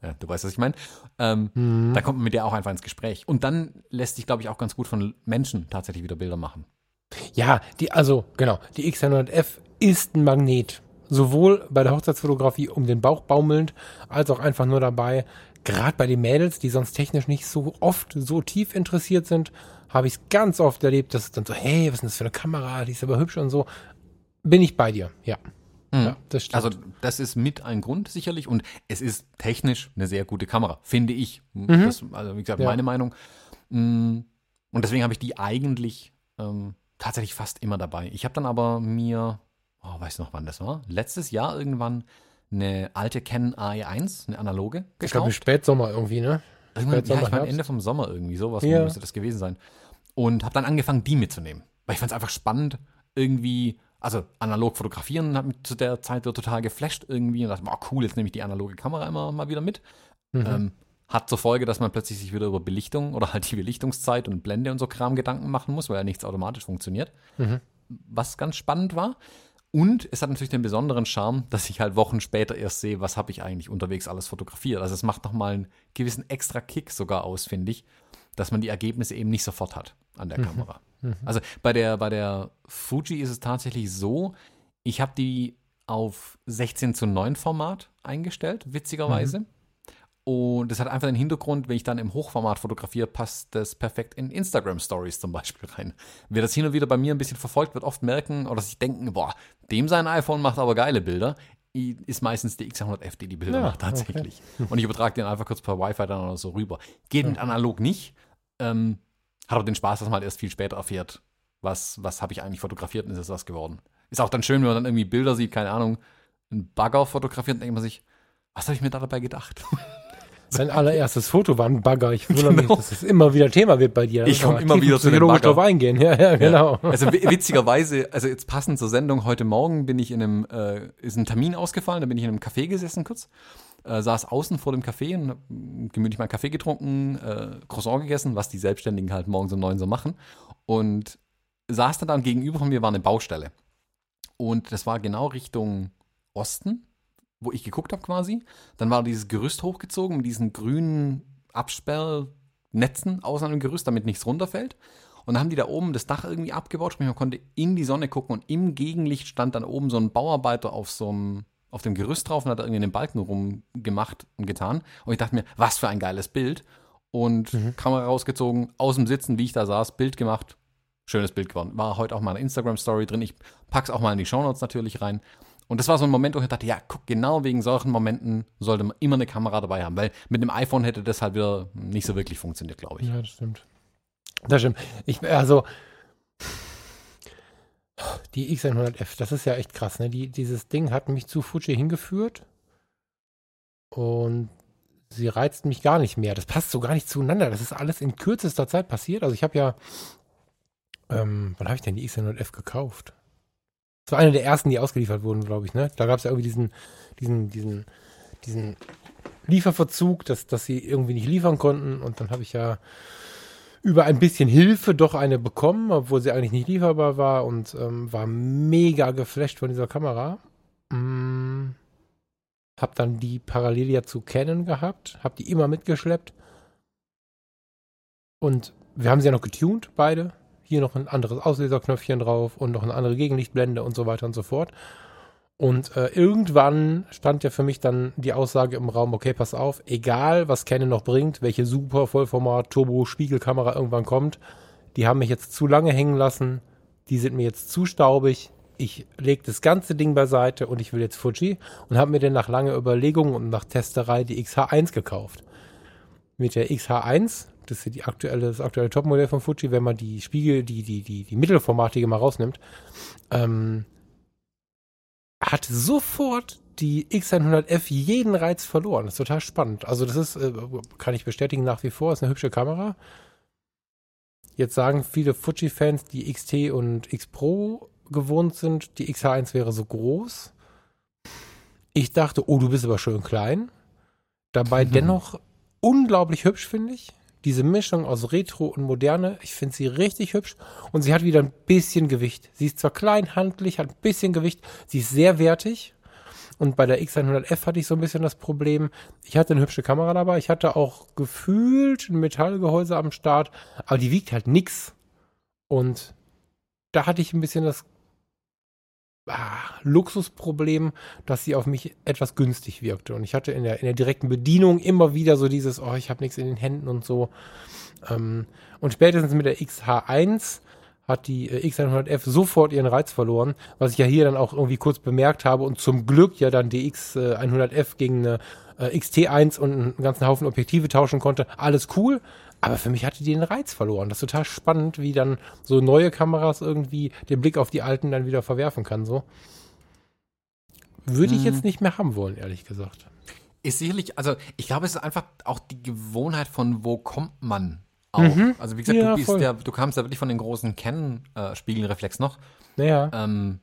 ja, du weißt, was ich meine, ähm, mhm. dann kommt man mit der auch einfach ins Gespräch. Und dann lässt sich, glaube ich, auch ganz gut von Menschen tatsächlich wieder Bilder machen. Ja, die, also genau, die X100F ist ein Magnet. Sowohl bei der Hochzeitsfotografie um den Bauch baumelnd, als auch einfach nur dabei. Gerade bei den Mädels, die sonst technisch nicht so oft so tief interessiert sind, habe ich es ganz oft erlebt, dass es dann so, hey, was ist denn das für eine Kamera? Die ist aber hübsch und so. Bin ich bei dir, ja. Mhm. Ja, das stimmt. Also das ist mit ein Grund sicherlich und es ist technisch eine sehr gute Kamera, finde ich. Mhm. Das, also wie gesagt, ja. meine Meinung. Mm, und deswegen habe ich die eigentlich ähm, tatsächlich fast immer dabei. Ich habe dann aber mir, oh, weiß noch wann das war, letztes Jahr irgendwann eine alte Canon AE1, eine analoge, gekauft. Ich glaube Spätsommer irgendwie, ne? Irgendwann, ja, ich meine Ende vom Sommer irgendwie, sowas ja. müsste das gewesen sein. Und habe dann angefangen, die mitzunehmen. Weil ich fand es einfach spannend, irgendwie also analog fotografieren hat mich zu der Zeit total geflasht irgendwie und dachte, oh cool, jetzt nehme ich die analoge Kamera immer mal wieder mit. Mhm. Ähm, hat zur Folge, dass man plötzlich sich wieder über Belichtung oder halt die Belichtungszeit und Blende und so Kram Gedanken machen muss, weil ja nichts automatisch funktioniert. Mhm. Was ganz spannend war. Und es hat natürlich den besonderen Charme, dass ich halt Wochen später erst sehe, was habe ich eigentlich unterwegs alles fotografiert. Also es macht nochmal einen gewissen extra Kick sogar aus, finde ich, dass man die Ergebnisse eben nicht sofort hat an der mhm. Kamera. Mhm. Also bei der, bei der Fuji ist es tatsächlich so, ich habe die auf 16 zu 9 Format eingestellt, witzigerweise. Mhm. Und das hat einfach den Hintergrund, wenn ich dann im Hochformat fotografiere, passt das perfekt in Instagram Stories zum Beispiel rein. Wer das hin und wieder bei mir ein bisschen verfolgt, wird oft merken oder sich denken, boah, dem sein iPhone macht aber geile Bilder. Ist meistens die X100F, die die Bilder ja, macht tatsächlich. Okay. Und ich übertrage den einfach kurz per Wi-Fi dann oder so rüber. Geht mit analog nicht. Ähm, hat aber den Spaß, dass man halt erst viel später erfährt, was, was habe ich eigentlich fotografiert und ist es was geworden. Ist auch dann schön, wenn man dann irgendwie Bilder sieht, keine Ahnung, einen Bagger fotografiert, dann denkt man sich, was habe ich mir da dabei gedacht? (laughs) Sein allererstes Foto war ein Bagger. Ich wundere genau. mich, dass es immer wieder Thema wird bei dir. Ich komme immer wieder zu dem Bagger. drauf eingehen. Ja, ja, genau. Ja. Also witzigerweise, also jetzt passend zur Sendung, heute Morgen bin ich in einem, äh, ist ein Termin ausgefallen, da bin ich in einem Café gesessen kurz äh, saß außen vor dem Café und gemütlich mal Kaffee getrunken, äh, Croissant gegessen, was die Selbstständigen halt morgens um neun so machen. Und saß dann, dann gegenüber von mir war eine Baustelle. Und das war genau Richtung Osten, wo ich geguckt habe quasi. Dann war dieses Gerüst hochgezogen mit diesen grünen Absperrnetzen außen an dem Gerüst, damit nichts runterfällt. Und dann haben die da oben das Dach irgendwie abgebaut, sprich man konnte in die Sonne gucken und im Gegenlicht stand dann oben so ein Bauarbeiter auf so einem auf dem Gerüst drauf und hat da irgendwie einen Balken rumgemacht und getan. Und ich dachte mir, was für ein geiles Bild. Und mhm. Kamera rausgezogen, aus dem Sitzen, wie ich da saß, Bild gemacht. Schönes Bild geworden. War heute auch mal eine Instagram-Story drin. Ich pack's auch mal in die Shownotes natürlich rein. Und das war so ein Moment, wo ich dachte, ja, guck, genau wegen solchen Momenten sollte man immer eine Kamera dabei haben, weil mit einem iPhone hätte das halt wieder nicht so wirklich funktioniert, glaube ich. Ja, das stimmt. Das stimmt. Ich, also, die X100F, das ist ja echt krass, ne? Die, dieses Ding hat mich zu Fuji hingeführt und sie reizt mich gar nicht mehr. Das passt so gar nicht zueinander. Das ist alles in kürzester Zeit passiert. Also ich habe ja, ähm, wann habe ich denn die X100F gekauft? Das war eine der ersten, die ausgeliefert wurden, glaube ich, ne? Da gab es ja irgendwie diesen, diesen, diesen, diesen Lieferverzug, dass, dass sie irgendwie nicht liefern konnten und dann habe ich ja über ein bisschen Hilfe doch eine bekommen, obwohl sie eigentlich nicht lieferbar war und ähm, war mega geflasht von dieser Kamera. Mm, hab dann die parallel ja zu Canon gehabt, hab die immer mitgeschleppt. Und wir haben sie ja noch getuned, beide. Hier noch ein anderes Auslöserknöpfchen drauf und noch eine andere Gegenlichtblende und so weiter und so fort. Und äh, irgendwann stand ja für mich dann die Aussage im Raum, okay, pass auf, egal was Canon noch bringt, welche super Vollformat Turbo Spiegelkamera irgendwann kommt, die haben mich jetzt zu lange hängen lassen, die sind mir jetzt zu staubig. Ich lege das ganze Ding beiseite und ich will jetzt Fuji und habe mir dann nach langer Überlegung und nach Testerei die XH1 gekauft. Mit der XH1, das ist die aktuelle, das aktuelle Topmodell von Fuji, wenn man die Spiegel, die, die, die, die mittelformatige mal rausnimmt, ähm, hat sofort die X100F jeden Reiz verloren. Das ist total spannend. Also das ist, äh, kann ich bestätigen nach wie vor, ist eine hübsche Kamera. Jetzt sagen viele Fuji-Fans, die XT und X Pro gewohnt sind, die XH1 wäre so groß. Ich dachte, oh, du bist aber schön klein. Dabei mhm. (laughs) dennoch unglaublich hübsch, finde ich diese Mischung aus Retro und Moderne, ich finde sie richtig hübsch und sie hat wieder ein bisschen Gewicht. Sie ist zwar klein, handlich, hat ein bisschen Gewicht, sie ist sehr wertig. Und bei der X100F hatte ich so ein bisschen das Problem, ich hatte eine hübsche Kamera dabei, ich hatte auch gefühlt ein Metallgehäuse am Start, aber die wiegt halt nix. Und da hatte ich ein bisschen das Luxusproblem, dass sie auf mich etwas günstig wirkte. Und ich hatte in der, in der direkten Bedienung immer wieder so dieses, oh, ich habe nichts in den Händen und so. Ähm, und spätestens mit der XH1 hat die äh, X100F sofort ihren Reiz verloren, was ich ja hier dann auch irgendwie kurz bemerkt habe und zum Glück ja dann die X100F gegen eine äh, XT1 und einen ganzen Haufen Objektive tauschen konnte. Alles cool, aber für mich hatte die den Reiz verloren. Das ist total spannend, wie dann so neue Kameras irgendwie den Blick auf die alten dann wieder verwerfen kann. So würde ich jetzt mhm. nicht mehr haben wollen, ehrlich gesagt. Ist sicherlich, also ich glaube, es ist einfach auch die Gewohnheit von wo kommt man auch. Mhm. Also wie gesagt, ja, du, bist ja, du kamst ja wirklich von den großen Canon-Spiegelreflex äh, noch. Ja. Ähm,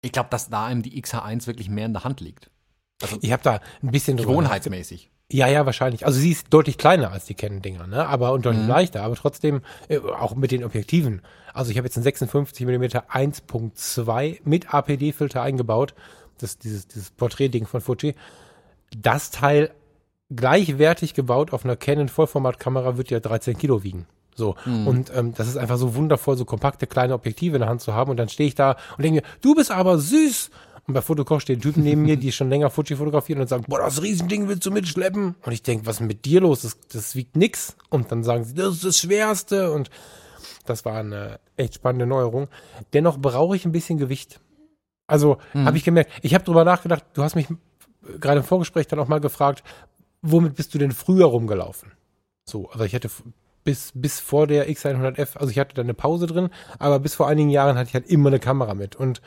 ich glaube, dass da einem die XH1 wirklich mehr in der Hand liegt. Also ich habe da ein bisschen gewohnheitsmäßig. Ja, ja, wahrscheinlich. Also sie ist deutlich kleiner als die Canon-Dinger, ne? Aber und deutlich mhm. leichter, aber trotzdem äh, auch mit den Objektiven. Also ich habe jetzt einen 56 mm 1.2 mit APD-Filter eingebaut. Das dieses dieses Porträtding von Fuji. Das Teil gleichwertig gebaut auf einer Canon Vollformatkamera wird ja 13 Kilo wiegen. So. Mhm. Und ähm, das ist einfach so wundervoll, so kompakte kleine Objektive in der Hand zu haben. Und dann stehe ich da und denke mir, du bist aber süß. Und bei Fotokoch stehen Typen neben mir, die schon länger Fuji fotografieren und sagen, boah, das Riesending willst du mitschleppen? Und ich denke, was ist mit dir los? Das, das wiegt nix. Und dann sagen sie, das ist das Schwerste. Und das war eine echt spannende Neuerung. Dennoch brauche ich ein bisschen Gewicht. Also mhm. habe ich gemerkt, ich habe drüber nachgedacht, du hast mich gerade im Vorgespräch dann auch mal gefragt, womit bist du denn früher rumgelaufen? So, also ich hatte bis, bis vor der X100F, also ich hatte da eine Pause drin, aber bis vor einigen Jahren hatte ich halt immer eine Kamera mit. Und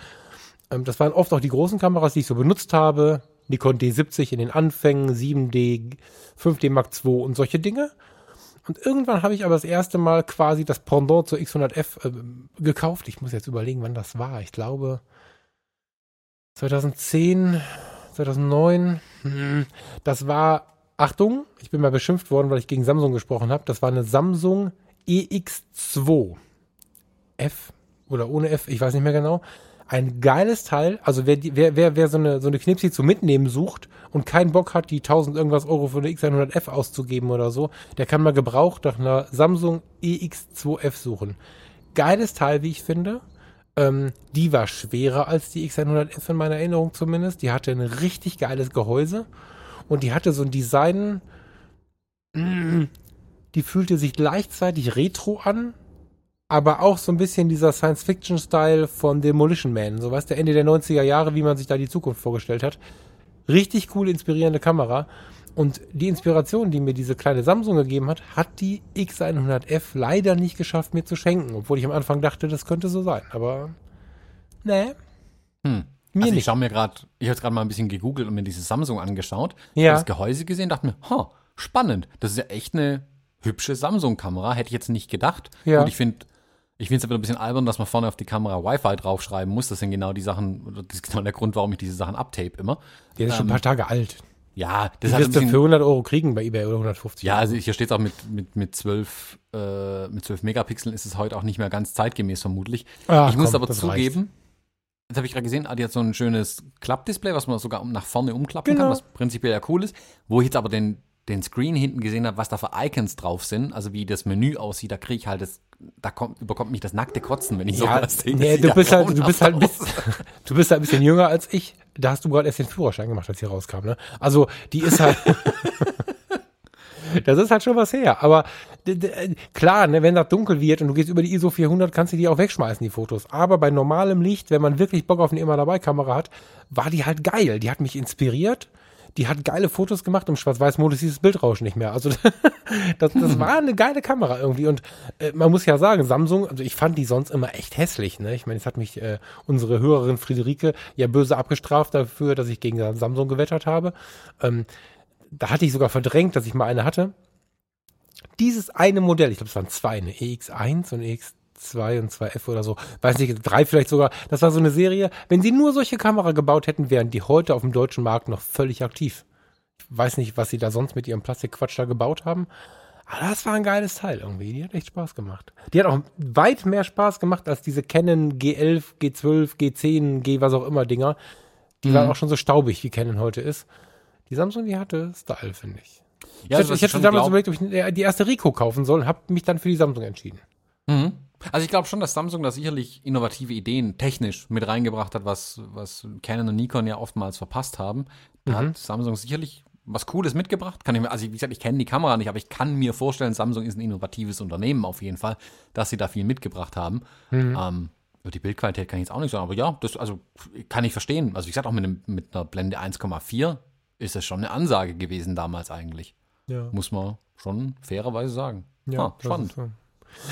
ähm, das waren oft auch die großen Kameras, die ich so benutzt habe. Nikon D70 in den Anfängen, 7D, 5D Mark II und solche Dinge. Und irgendwann habe ich aber das erste Mal quasi das Pendant zur X100F äh, gekauft. Ich muss jetzt überlegen, wann das war. Ich glaube 2010, 2009. Hm, das war, Achtung, ich bin mal beschimpft worden, weil ich gegen Samsung gesprochen habe. Das war eine Samsung EX2 F oder ohne F, ich weiß nicht mehr genau ein geiles Teil. Also wer, wer, wer, wer so eine, so eine Knipsi zum Mitnehmen sucht und keinen Bock hat, die 1000 irgendwas Euro für eine X100F auszugeben oder so, der kann mal gebraucht nach einer Samsung EX2F suchen. Geiles Teil, wie ich finde. Ähm, die war schwerer als die X100F in meiner Erinnerung zumindest. Die hatte ein richtig geiles Gehäuse und die hatte so ein Design, mm, die fühlte sich gleichzeitig retro an, aber auch so ein bisschen dieser Science-Fiction-Style von Demolition Man, so was der Ende der 90er Jahre, wie man sich da die Zukunft vorgestellt hat. Richtig cool, inspirierende Kamera. Und die Inspiration, die mir diese kleine Samsung gegeben hat, hat die X100F leider nicht geschafft, mir zu schenken, obwohl ich am Anfang dachte, das könnte so sein. Aber nee. Hm. Mir also ich schaue mir gerade, ich habe gerade mal ein bisschen gegoogelt und mir diese Samsung angeschaut, ja. das Gehäuse gesehen, dachte mir, huh, spannend. Das ist ja echt eine hübsche Samsung-Kamera, hätte ich jetzt nicht gedacht. Ja. Und ich finde ich finde es aber ein bisschen albern, dass man vorne auf die Kamera Wi-Fi draufschreiben muss. Das sind genau die Sachen, das ist genau der Grund, warum ich diese Sachen abtape immer. Der ist ähm, schon ein paar Tage alt. Ja, das wirst du für 100 Euro kriegen bei eBay oder 150. Ja, also hier steht es auch mit, mit, mit 12, äh, mit 12 Megapixeln ist es heute auch nicht mehr ganz zeitgemäß vermutlich. Ach, ich muss komm, aber zugeben, reicht. jetzt habe ich gerade gesehen, die hat so ein schönes Klappdisplay, was man sogar nach vorne umklappen genau. kann, was prinzipiell ja cool ist. Wo ich jetzt aber den, den Screen hinten gesehen habe, was da für Icons drauf sind, also wie das Menü aussieht, da kriege ich halt das, da kommt, überkommt mich das nackte Kotzen, wenn ich Ja, sowas sehe. nee, Das du sieht bist halt, du bist halt, bisschen, (laughs) du bist halt ein bisschen jünger als ich. Da hast du gerade erst den Führerschein gemacht, als sie rauskam, ne? Also, die ist halt, (laughs) das ist halt schon was her. Aber klar, ne, wenn das dunkel wird und du gehst über die ISO 400, kannst du die auch wegschmeißen, die Fotos. Aber bei normalem Licht, wenn man wirklich Bock auf eine immer dabei Kamera hat, war die halt geil. Die hat mich inspiriert. Die hat geile Fotos gemacht. Im Schwarz-Weiß-Modus hieß das Bildrauschen nicht mehr. Also (laughs) das, das war eine geile Kamera irgendwie. Und äh, man muss ja sagen, Samsung, also ich fand die sonst immer echt hässlich. Ne? Ich meine, jetzt hat mich äh, unsere Hörerin Friederike ja böse abgestraft dafür, dass ich gegen Samsung gewettert habe. Ähm, da hatte ich sogar verdrängt, dass ich mal eine hatte. Dieses eine Modell, ich glaube, es waren zwei, eine EX1 und EX2 und 2F oder so, weiß nicht, drei vielleicht sogar. Das war so eine Serie. Wenn sie nur solche Kamera gebaut hätten, wären die heute auf dem deutschen Markt noch völlig aktiv. Ich weiß nicht, was sie da sonst mit ihrem Plastikquatsch da gebaut haben. Aber das war ein geiles Teil irgendwie. Die hat echt Spaß gemacht. Die hat auch weit mehr Spaß gemacht als diese Canon G11, G12, G10, G was auch immer Dinger. Die waren auch schon so staubig, wie Canon heute ist. Die Samsung, die hatte Style, finde ich. Ja, ich also ich hätte schon damals überlegt, ob ich die erste Rico kaufen soll und habe mich dann für die Samsung entschieden. Mhm. Also ich glaube schon, dass Samsung da sicherlich innovative Ideen technisch mit reingebracht hat, was, was Canon und Nikon ja oftmals verpasst haben. Da hat Samsung sicherlich was Cooles mitgebracht. Kann ich mir, also wie gesagt, ich kenne die Kamera nicht, aber ich kann mir vorstellen, Samsung ist ein innovatives Unternehmen auf jeden Fall, dass sie da viel mitgebracht haben. Ähm, über die Bildqualität kann ich jetzt auch nicht sagen, aber ja, das also kann ich verstehen. Also wie gesagt, auch mit, einem, mit einer Blende 1,4 ist das schon eine Ansage gewesen damals eigentlich. Ja. Muss man schon fairerweise sagen. Ja, ah, spannend.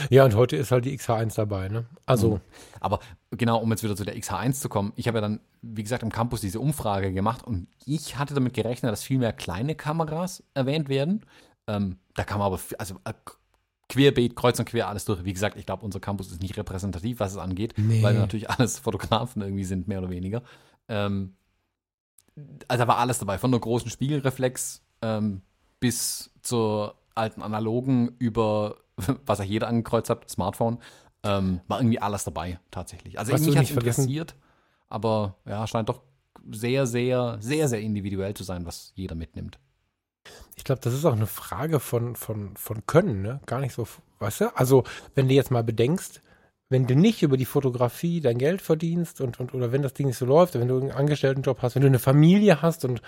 Ja, und heute ist halt die XH1 dabei, ne? Also, Aber genau, um jetzt wieder zu der XH1 zu kommen, ich habe ja dann, wie gesagt, im Campus diese Umfrage gemacht und ich hatte damit gerechnet, dass viel mehr kleine Kameras erwähnt werden. Ähm, da man aber, also äh, querbeet, kreuz und quer alles durch. Wie gesagt, ich glaube, unser Campus ist nicht repräsentativ, was es angeht, Nee. weil natürlich alles (laughs) Fotografen irgendwie sind, mehr oder weniger. Ähm, also da war alles dabei, von der großen Spiegelreflex ähm, bis zur alten analogen über, (laughs) was ja jeder angekreuzt hat, Smartphone, ähm, war irgendwie alles dabei, tatsächlich. Also Was mich hat nicht vergessen- interessiert, aber ja, scheint doch sehr, sehr, sehr, sehr individuell zu sein, was jeder mitnimmt. ich glaube, das ist auch eine Frage von, von, von Können, ne? Gar nicht so, weißt du? Also, wenn du jetzt mal bedenkst, wenn du nicht über die Fotografie dein Geld verdienst und, und oder wenn das Ding nicht so läuft, wenn du einen Angestelltenjob hast, wenn du eine Familie hast und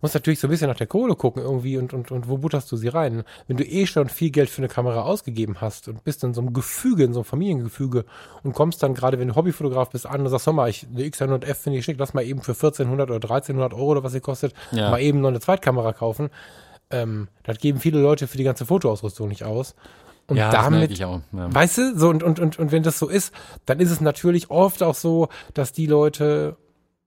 musst natürlich so ein bisschen nach der Kohle gucken irgendwie und, und, und wo butterst du sie rein? Wenn du eh schon viel Geld für eine Kamera ausgegeben hast und bist in so einem Gefüge, in so einem Familiengefüge und kommst dann gerade, wenn du Hobbyfotograf bist, an und sagst, hör mal, ich, eine X100F finde ich schick, lass mal eben für 1400 oder 1300 Euro oder was sie kostet, Ja. mal eben noch eine Zweitkamera kaufen. Ähm, das geben viele Leute für die ganze Fotoausrüstung nicht aus. Und das merke damit ich auch. Ja. Weißt du, so und, und, und, und wenn das so ist, dann ist es natürlich oft auch so, dass die Leute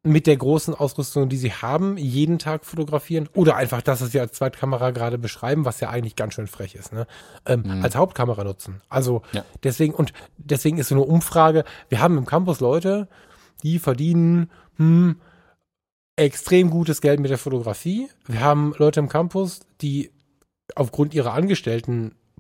mit der großen Ausrüstung, die sie haben, jeden Tag fotografieren oder einfach das, was wir als Zweitkamera gerade beschreiben, was ja eigentlich ganz schön frech ist, ne? ähm, als Hauptkamera nutzen. Also Ja. deswegen und deswegen ist so eine Umfrage. Wir haben im Campus Leute, die verdienen hm, extrem gutes Geld mit der Fotografie. Wir haben Leute im Campus, die aufgrund ihrer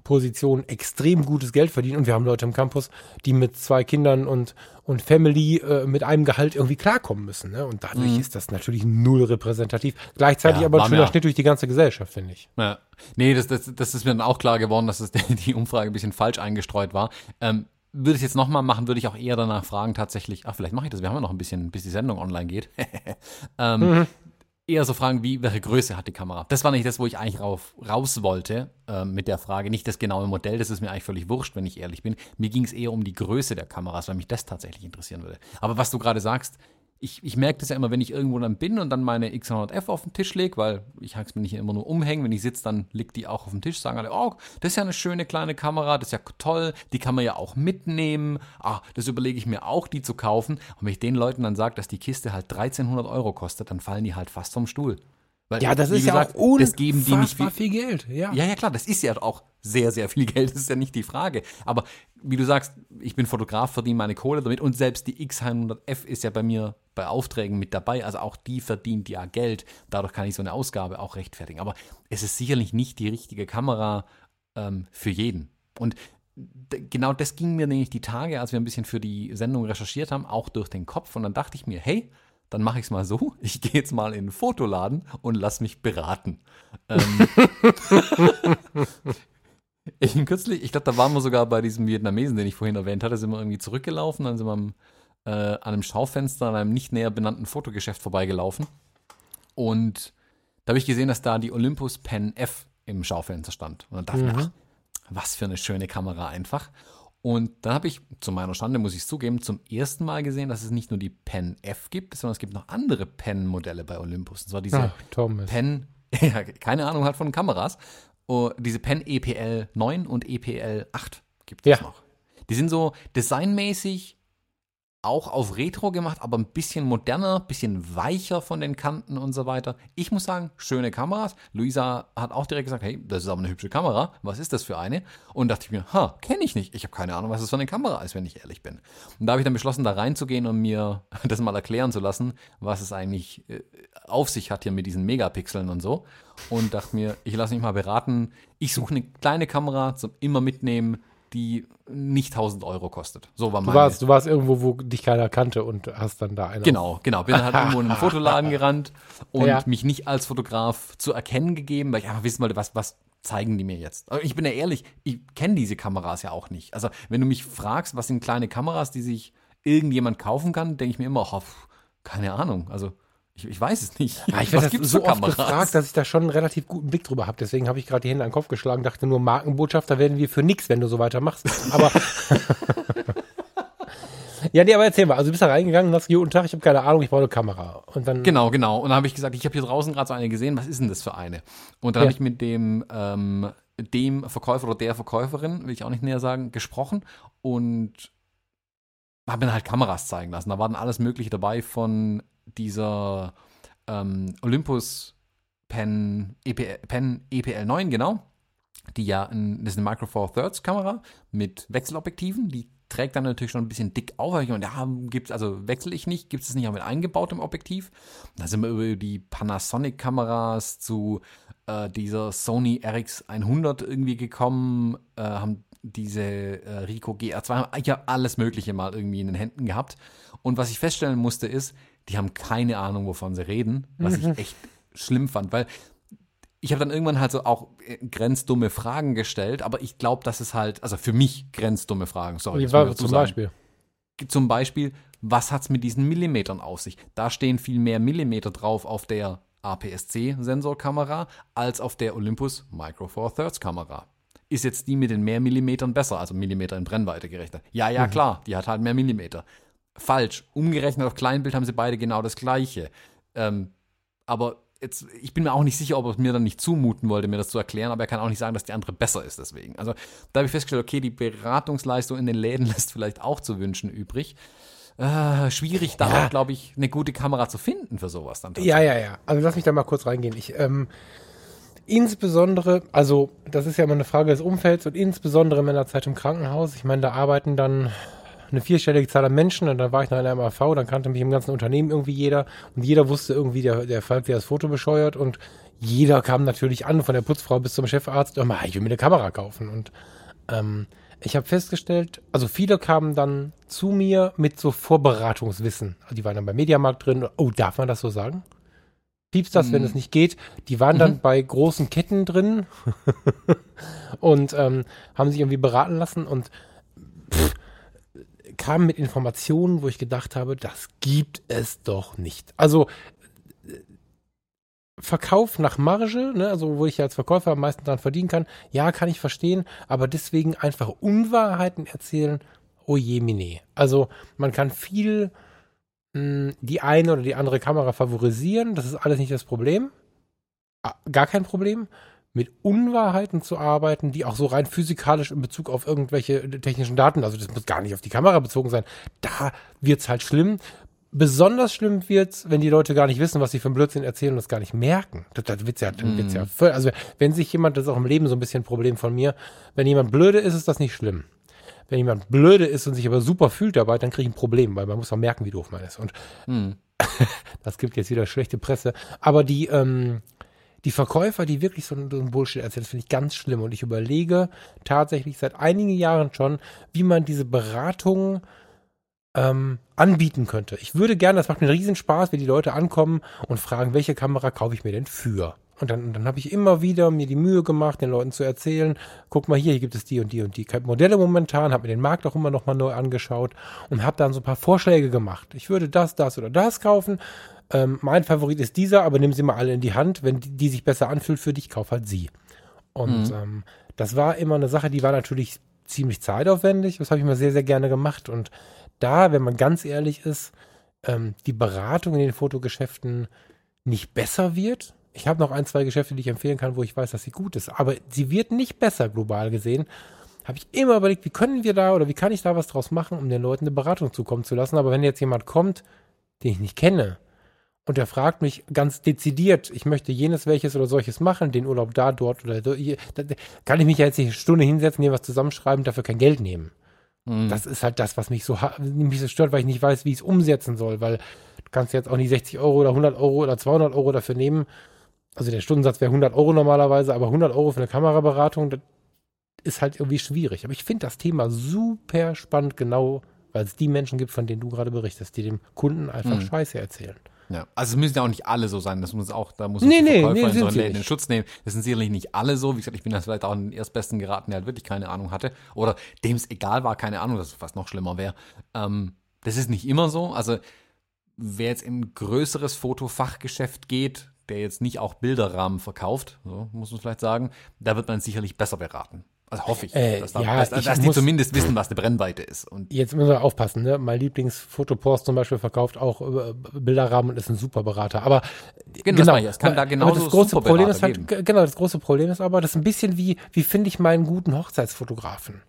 Angestelltenposition extrem gutes Geld verdienen und wir haben Leute im Campus, die mit zwei Kindern und, und Family äh, mit einem Gehalt irgendwie klarkommen müssen. Ne? Und dadurch ist das natürlich null repräsentativ. Gleichzeitig Mhm. Ja, aber ein schöner mir- Schnitt durch die ganze Gesellschaft, finde ich. Ja. Nee, das, das, das ist mir dann auch klar geworden, dass es (laughs) die Umfrage ein bisschen falsch eingestreut war. Ähm, würde ich jetzt nochmal machen, würde ich auch eher danach fragen, tatsächlich, ach, vielleicht mache ich das, wir haben ja noch ein bisschen, bis die Sendung online geht. (laughs) ähm, Eher so fragen, wie, welche Größe hat die Kamera? Das war nicht das, wo ich eigentlich rauf, raus wollte ähm, mit der Frage. Nicht das genaue Modell, das ist mir eigentlich völlig wurscht, wenn ich ehrlich bin. Mir ging es eher um die Größe der Kameras, weil mich das tatsächlich interessieren würde. Aber was du gerade sagst, ich, ich merke das ja immer, wenn ich irgendwo dann bin und dann meine X100F auf den Tisch lege, weil ich es mir nicht immer nur umhängen. Wenn ich sitze, dann liegt die auch auf dem Tisch, sagen alle, oh, das ist ja eine schöne kleine Kamera, das ist ja toll, die kann man ja auch mitnehmen. Ah, das überlege ich mir auch, die zu kaufen. Und wenn ich den Leuten dann sage, dass die Kiste halt 1300 Euro kostet, dann fallen die halt fast vom Stuhl. Weil, Ja, das ist gesagt, ja auch das geben die nicht unfassbar viel Geld. Ja. ja, ja, klar, das ist ja auch sehr, sehr viel (laughs) Geld, das ist ja nicht die Frage. Aber wie du sagst, ich bin Fotograf, verdiene meine Kohle damit und selbst die X100F ist ja bei mir bei Aufträgen mit dabei, also auch die verdient ja Geld. Dadurch kann ich so eine Ausgabe auch rechtfertigen. Aber es ist sicherlich nicht die richtige Kamera ähm, für jeden. Und genau das ging mir nämlich die Tage, als wir ein bisschen für die Sendung recherchiert haben, auch durch den Kopf. Und dann dachte ich mir, hey, dann mache ich es mal so. (laughs) Ich gehe jetzt mal in den Fotoladen und lass mich beraten. Ähm, (laughs) ich kürzlich, ich glaube, da waren wir sogar bei diesem Vietnamesen, den ich vorhin erwähnt hatte, sind wir irgendwie zurückgelaufen, dann sind wir am, äh, an einem Schaufenster an einem nicht näher benannten Fotogeschäft vorbeigelaufen. Und da habe ich gesehen, dass da die Olympus Pen F im Schaufenster stand. Und dann dachte ich, mhm. ach, was für eine schöne Kamera einfach. Und dann habe ich, zu meiner Schande muss ich es zugeben, zum ersten Mal gesehen, dass es nicht nur die Pen F gibt, sondern es gibt noch andere Pen-Modelle bei Olympus. Und zwar diese Ach, Pen, (laughs) ja, keine Ahnung halt von Kameras. Oh, diese Pen EPL 9 und EPL 8 gibt es ja. noch. Die sind so designmäßig auch auf Retro gemacht, aber ein bisschen moderner, bisschen weicher von den Kanten und so weiter. Ich muss sagen, schöne Kameras. Luisa hat auch direkt gesagt, hey, das ist aber eine hübsche Kamera. Was ist das für eine? Und dachte ich mir, ha, kenne ich nicht. Ich habe keine Ahnung, was das für eine Kamera ist, wenn ich ehrlich bin. Und da habe ich dann beschlossen, da reinzugehen und mir (laughs) das mal erklären zu lassen, was es eigentlich äh, auf sich hat hier mit diesen Megapixeln und so. Und dachte mir, ich lasse mich mal beraten. Ich suche eine kleine Kamera zum immer mitnehmen die nicht 1000 Euro kostet. So war meine. Du warst, du warst irgendwo, wo dich keiner kannte und hast dann da eine. Genau, genau. Bin dann halt irgendwo in einen (laughs) Fotoladen gerannt und ja. mich nicht als Fotograf zu erkennen gegeben, weil ich einfach wissen wollte, was, was zeigen die mir jetzt? Aber ich bin ja ehrlich, ich kenne diese Kameras ja auch nicht. Also, wenn du mich fragst, was sind kleine Kameras, die sich irgendjemand kaufen kann, denke ich mir immer, oh, keine Ahnung. Also, ich, ich, weiß es nicht. Ja, ich werde so oft gefragt, dass ich da schon einen relativ guten Blick drüber habe. Deswegen habe ich gerade die Hände an den Kopf geschlagen, dachte nur, Markenbotschafter werden wir für nichts, wenn du so weitermachst. Aber (laughs) Ja, nee, aber erzähl mal. Also du bist da reingegangen und hast guten Tag, ich habe keine Ahnung, ich brauche eine Kamera. Und dann genau, genau. Und dann habe ich gesagt, ich habe hier draußen gerade so eine gesehen, was ist denn das für eine? Und dann ja. habe ich mit dem, ähm, dem Verkäufer oder der Verkäuferin, will ich auch nicht näher sagen, gesprochen und habe mir halt Kameras zeigen lassen. Da war dann alles Mögliche dabei von dieser ähm, Olympus Pen, EPL, Pen EPL 9, genau. Die ja, ein, das ist eine Micro Four Thirds Kamera mit Wechselobjektiven. Die trägt dann natürlich schon ein bisschen dick auf. Und ja, gibt's, also wechsle ich nicht, gibt es nicht auch mit eingebautem Objektiv. Da sind wir über die Panasonic-Kameras zu äh, dieser Sony RX100 irgendwie gekommen, äh, haben diese äh, Ricoh GR2, ich habe alles Mögliche mal irgendwie in den Händen gehabt. Und was ich feststellen musste, ist, die haben keine Ahnung, wovon sie reden, was ich (laughs) echt schlimm fand, weil ich habe dann irgendwann halt so auch äh, grenzdumme Fragen gestellt, aber ich glaube, dass es halt, also für mich grenzdumme Fragen, sorry. Wie war zum sagen. Beispiel? Zum Beispiel, was hat es mit diesen Millimetern auf sich? Da stehen viel mehr Millimeter drauf auf der APS-C-Sensorkamera als auf der Olympus Micro Four Thirds Kamera. Ist jetzt die mit den mehr Millimetern besser, also Millimeter in Brennweite gerechnet? Ja, ja, mhm. klar, die hat halt mehr Millimeter falsch. Umgerechnet auf Kleinbild haben sie beide genau das gleiche. Ähm, aber jetzt, ich bin mir auch nicht sicher, ob er es mir dann nicht zumuten wollte, mir das zu erklären, aber er kann auch nicht sagen, dass die andere besser ist deswegen. Also da habe ich festgestellt, okay, die Beratungsleistung in den Läden (laughs) lässt vielleicht auch zu wünschen übrig. Äh, schwierig, da ja. glaube ich, eine gute Kamera zu finden für sowas dann. Ja, ja, ja. Also lass mich da mal kurz reingehen. Ich, ähm, insbesondere, also das ist ja immer eine Frage des Umfelds und insbesondere in meiner Zeit im Krankenhaus. Ich meine, da arbeiten dann eine vierstellige Zahl an Menschen und dann war ich noch in der MAV, dann kannte mich im ganzen Unternehmen irgendwie jeder und jeder wusste irgendwie, der, der Falk, der das Foto bescheuert und jeder kam natürlich an, von der Putzfrau bis zum Chefarzt, oh, ich will mir eine Kamera kaufen und ähm, ich habe festgestellt, also viele kamen dann zu mir mit so Vorberatungswissen. Also die waren dann beim Mediamarkt drin. Oh, darf man das so sagen? Piepst das, mhm. wenn es nicht geht. Die waren mhm. dann bei großen Ketten drin (laughs) und ähm, haben sich irgendwie beraten lassen und pff, kam mit Informationen, wo ich gedacht habe, das gibt es doch nicht. Also äh, Verkauf nach Marge, ne, also wo ich als Verkäufer am meisten dran verdienen kann, ja, kann ich verstehen, aber deswegen einfach Unwahrheiten erzählen, oh je, mine. Also man kann viel mh, hm, die eine oder die andere Kamera favorisieren, das ist alles nicht das Problem. Ah, gar kein Problem mit Unwahrheiten zu arbeiten, die auch so rein physikalisch in Bezug auf irgendwelche technischen Daten, also das muss gar nicht auf die Kamera bezogen sein, da wird's halt schlimm. Besonders schlimm wird's, wenn die Leute gar nicht wissen, was sie für einen Blödsinn erzählen und es gar nicht merken. Das, das wird's ja, dann wird's ja mhm. voll, also wenn sich jemand, das ist auch im Leben so ein bisschen ein Problem von mir, wenn jemand blöde ist, ist das nicht schlimm. Wenn jemand blöde ist und sich aber super fühlt dabei, dann kriege ich ein Problem, weil man muss auch merken, wie doof man ist. Und mhm. (laughs) das gibt jetzt wieder schlechte Presse. Aber die, ähm, die Verkäufer, die wirklich so einen Bullshit erzählen, das finde ich ganz schlimm. Und ich überlege tatsächlich seit einigen Jahren schon, wie man diese Beratung ähm, anbieten könnte. Ich würde gerne, das macht mir einen Riesenspaß, wenn die Leute ankommen und fragen, welche Kamera kaufe ich mir denn für? Und dann, dann habe ich immer wieder mir die Mühe gemacht, den Leuten zu erzählen, guck mal hier, hier gibt es die und die und die Modelle momentan, habe mir den Markt auch immer noch mal neu angeschaut und habe dann so ein paar Vorschläge gemacht. Ich würde das, das oder das kaufen. Ähm, mein Favorit ist dieser, aber nimm sie mal alle in die Hand. Wenn die, die sich besser anfühlt für dich, kauf halt sie. Und mhm. ähm, das war immer eine Sache, die war natürlich ziemlich zeitaufwendig. Das habe ich immer sehr, sehr gerne gemacht. Und da, wenn man ganz ehrlich ist, ähm, die Beratung in den Fotogeschäften nicht besser wird, ich habe noch ein, zwei Geschäfte, die ich empfehlen kann, wo ich weiß, dass sie gut ist. Aber sie wird nicht besser global gesehen. Habe ich immer überlegt, wie können wir da oder wie kann ich da was draus machen, um den Leuten eine Beratung zukommen zu lassen. Aber wenn jetzt jemand kommt, den ich nicht kenne, und der fragt mich ganz dezidiert, ich möchte jenes, welches oder solches machen, den Urlaub da, dort oder da, kann ich mich ja jetzt nicht eine Stunde hinsetzen, hier was zusammenschreiben, dafür kein Geld nehmen. Mhm. Das ist halt das, was mich so, mich so stört, weil ich nicht weiß, wie ich es umsetzen soll, weil du kannst jetzt auch nicht 60 Euro oder 100 Euro oder 200 Euro dafür nehmen also der Stundensatz wäre 100 Euro normalerweise, aber 100 Euro für eine Kameraberatung, das ist halt irgendwie schwierig. Aber ich finde das Thema super spannend, genau weil es die Menschen gibt, von denen du gerade berichtest, die dem Kunden einfach mhm. Scheiße erzählen. Ja, also es müssen ja auch nicht alle so sein. Das muss auch, da muss nee, nee, nee, so in den Schutz nehmen. Das sind sicherlich nicht alle so. Wie gesagt, ich bin das vielleicht auch in den Erstbesten geraten, der halt wirklich keine Ahnung hatte. Oder dem es egal war, keine Ahnung, dass es fast noch schlimmer wäre. Ähm, das ist nicht immer so. Also wer jetzt in ein größeres Fotofachgeschäft geht, der jetzt nicht auch Bilderrahmen verkauft, so muss man vielleicht sagen, da wird man sicherlich besser beraten. Also hoffe ich, äh, dass, da, ja, dass, dass die zumindest wissen, was die Brennweite ist. Und jetzt müssen wir aufpassen, ne? Mein Lieblingsfotopost zum Beispiel verkauft auch äh, Bilderrahmen und ist ein super Berater. Aber genau, genau es kann da genau das große Problem ist halt, genau, das große Problem ist aber, das ist ein bisschen wie, wie finde ich meinen guten Hochzeitsfotografen?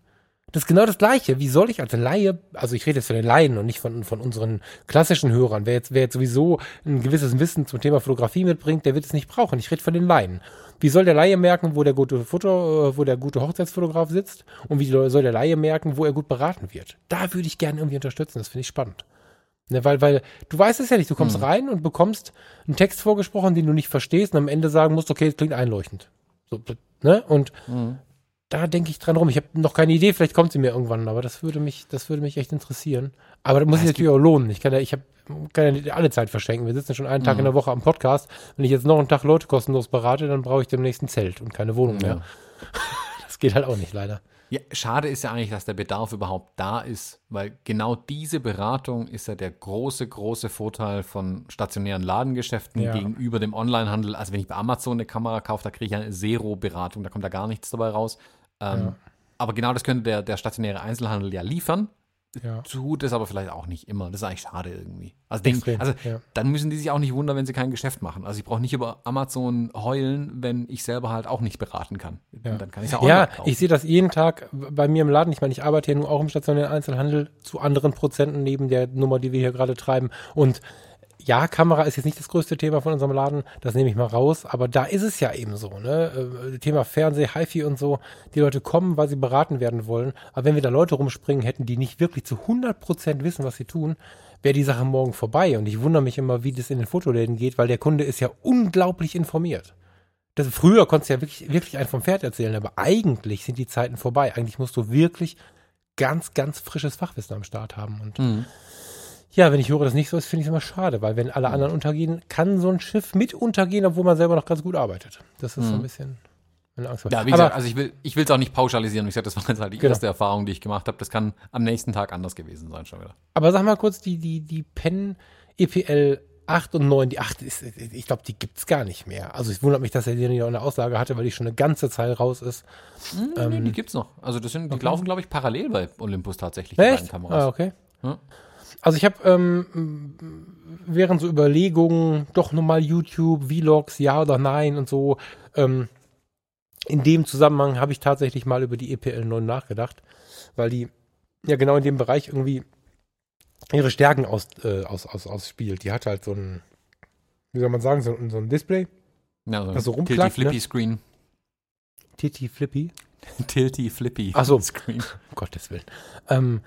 Das ist genau das Gleiche. Wie soll ich als Laie, also ich rede jetzt von den Laien und nicht von, von unseren klassischen Hörern, wer jetzt, wer jetzt sowieso ein gewisses Wissen zum Thema Fotografie mitbringt, der wird es nicht brauchen. Ich rede von den Laien. Wie soll der Laie merken, wo der gute Foto, äh, wo der gute Hochzeitsfotograf sitzt? Und wie soll der Laie merken, wo er gut beraten wird? Da würde ich gerne irgendwie unterstützen. Das finde ich spannend. Ne, weil, weil du weißt es ja nicht. Du kommst hm. rein und bekommst einen Text vorgesprochen, den du nicht verstehst und am Ende sagen musst, okay, das klingt einleuchtend. So, ne? Und hm da denke ich dran rum. Ich habe noch keine Idee, vielleicht kommt sie mir irgendwann, aber das würde mich, das würde mich echt interessieren. Aber das muss sich natürlich auch lohnen. Ich kann ja, ich habe kann ja alle Zeit verschenken. Wir sitzen schon einen Tag mhm. in der Woche am Podcast. Wenn ich jetzt noch einen Tag Leute kostenlos berate, dann brauche ich demnächst ein Zelt und keine Wohnung ja. mehr. (laughs) das geht halt auch nicht, leider. Ja, schade ist ja eigentlich, dass der Bedarf überhaupt da ist, weil genau diese Beratung ist ja der große, große Vorteil von stationären Ladengeschäften ja. gegenüber dem Onlinehandel. Also wenn ich bei Amazon eine Kamera kaufe, da kriege ich eine Zero-Beratung, da kommt da gar nichts dabei raus. Ähm, ja. Aber genau das könnte der, der stationäre Einzelhandel ja liefern. Ja. Tut es aber vielleicht auch nicht immer. Das ist eigentlich schade irgendwie. Also, denk, also ja. dann müssen die sich auch nicht wundern, wenn sie kein Geschäft machen. Also ich brauche nicht über Amazon heulen, wenn ich selber halt auch nicht beraten kann. Ja. Dann kann ich ja auch Ja, ich sehe das jeden Tag bei mir im Laden. Ich meine, ich arbeite ja nur auch im stationären Einzelhandel zu anderen Prozenten neben der Nummer, die wir hier gerade treiben. Und ja, Kamera ist jetzt nicht das größte Thema von unserem Laden, das nehme ich mal raus, aber da ist es ja eben so, ne? Äh, Thema Fernseh, HiFi und so, die Leute kommen, weil sie beraten werden wollen, aber wenn wir da Leute rumspringen hätten, die nicht wirklich zu 100% wissen, was sie tun, wäre die Sache morgen vorbei und ich wundere mich immer, wie das in den Fotoläden geht, weil der Kunde ist ja unglaublich informiert. Das, früher konntest du ja wirklich, wirklich einen vom Pferd erzählen, aber eigentlich sind die Zeiten vorbei. Eigentlich musst du wirklich ganz, ganz frisches Fachwissen am Start haben und mhm. Ja, wenn ich höre, dass nicht so ist, finde ich es immer schade, weil wenn alle anderen untergehen, kann so ein Schiff mit untergehen, obwohl man selber noch ganz gut arbeitet. Das ist mhm. so ein mhm. bisschen meine Angst. Ja, wie gesagt, also ich will ich will es auch nicht pauschalisieren. Ich sage, das war jetzt halt die genau. erste Erfahrung, die ich gemacht habe. Das kann am nächsten Tag anders gewesen sein schon wieder. Aber sag mal kurz, die, die, die Pen EPL 8 und 9, die 8 ist, ich glaube, die gibt's gar nicht mehr. Also es wundert mich, dass er die noch eine Auslage hatte, weil die schon eine ganze Zeit raus ist. Mhm, ähm, nee, die gibt's noch. Also das sind, die okay. laufen, glaube ich, parallel bei Olympus tatsächlich, die beiden Kameras. Ah, okay. Ja. Also ich habe ähm, während so Überlegungen doch nochmal YouTube, Vlogs, ja oder nein und so. Ähm, in dem Zusammenhang habe ich tatsächlich mal über die EPL 9 nachgedacht, weil die ja genau in dem Bereich irgendwie ihre Stärken aus, äh, aus, aus, ausspielt. Die hat halt so ein, wie soll man sagen, so, so ein Display. Ja, so ein also Tilty Flippy ne? Screen. Tilty Flippy? (laughs) Tilty Flippy Ach so. Screen. Um Gottes Willen. Ähm,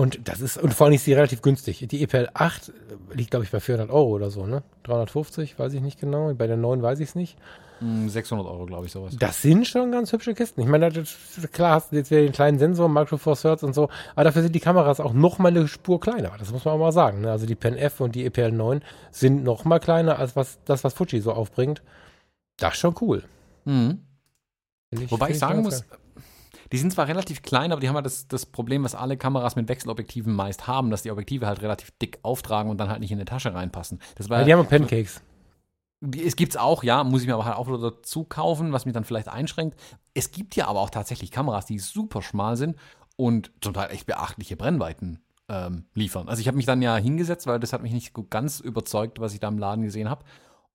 Und das ist, und vor allem ist sie relativ günstig. Die EPL 8 liegt, glaube ich, bei 400 Euro oder so, ne? 350, weiß ich nicht genau. Bei der 9 weiß ich es nicht. 600 hm, Euro, glaube ich, sowas. Das sind schon ganz hübsche Kisten. Ich meine, klar hast du jetzt wieder den kleinen Sensor, Micro Four Thirds und so, aber dafür sind die Kameras auch noch mal eine Spur kleiner. Das muss man auch mal sagen. Ne? Also die Pen F und die EPL 9 sind noch mal kleiner als was, das, was Fuji so aufbringt. Das ist schon cool. Mhm. Ich, Wobei ich sagen muss, die sind zwar relativ klein, aber die haben halt das, das Problem, was alle Kameras mit Wechselobjektiven meist haben, dass die Objektive halt relativ dick auftragen und dann halt nicht in eine Tasche reinpassen. Das war, ja, die haben Pancakes. Es gibt's auch, ja, muss ich mir aber halt auch wieder dazu kaufen, was mich dann vielleicht einschränkt. Es gibt ja aber auch tatsächlich Kameras, die super schmal sind und zum Teil echt beachtliche Brennweiten ähm, liefern. Also ich habe mich dann ja hingesetzt, weil das hat mich nicht ganz überzeugt, was ich da im Laden gesehen habe.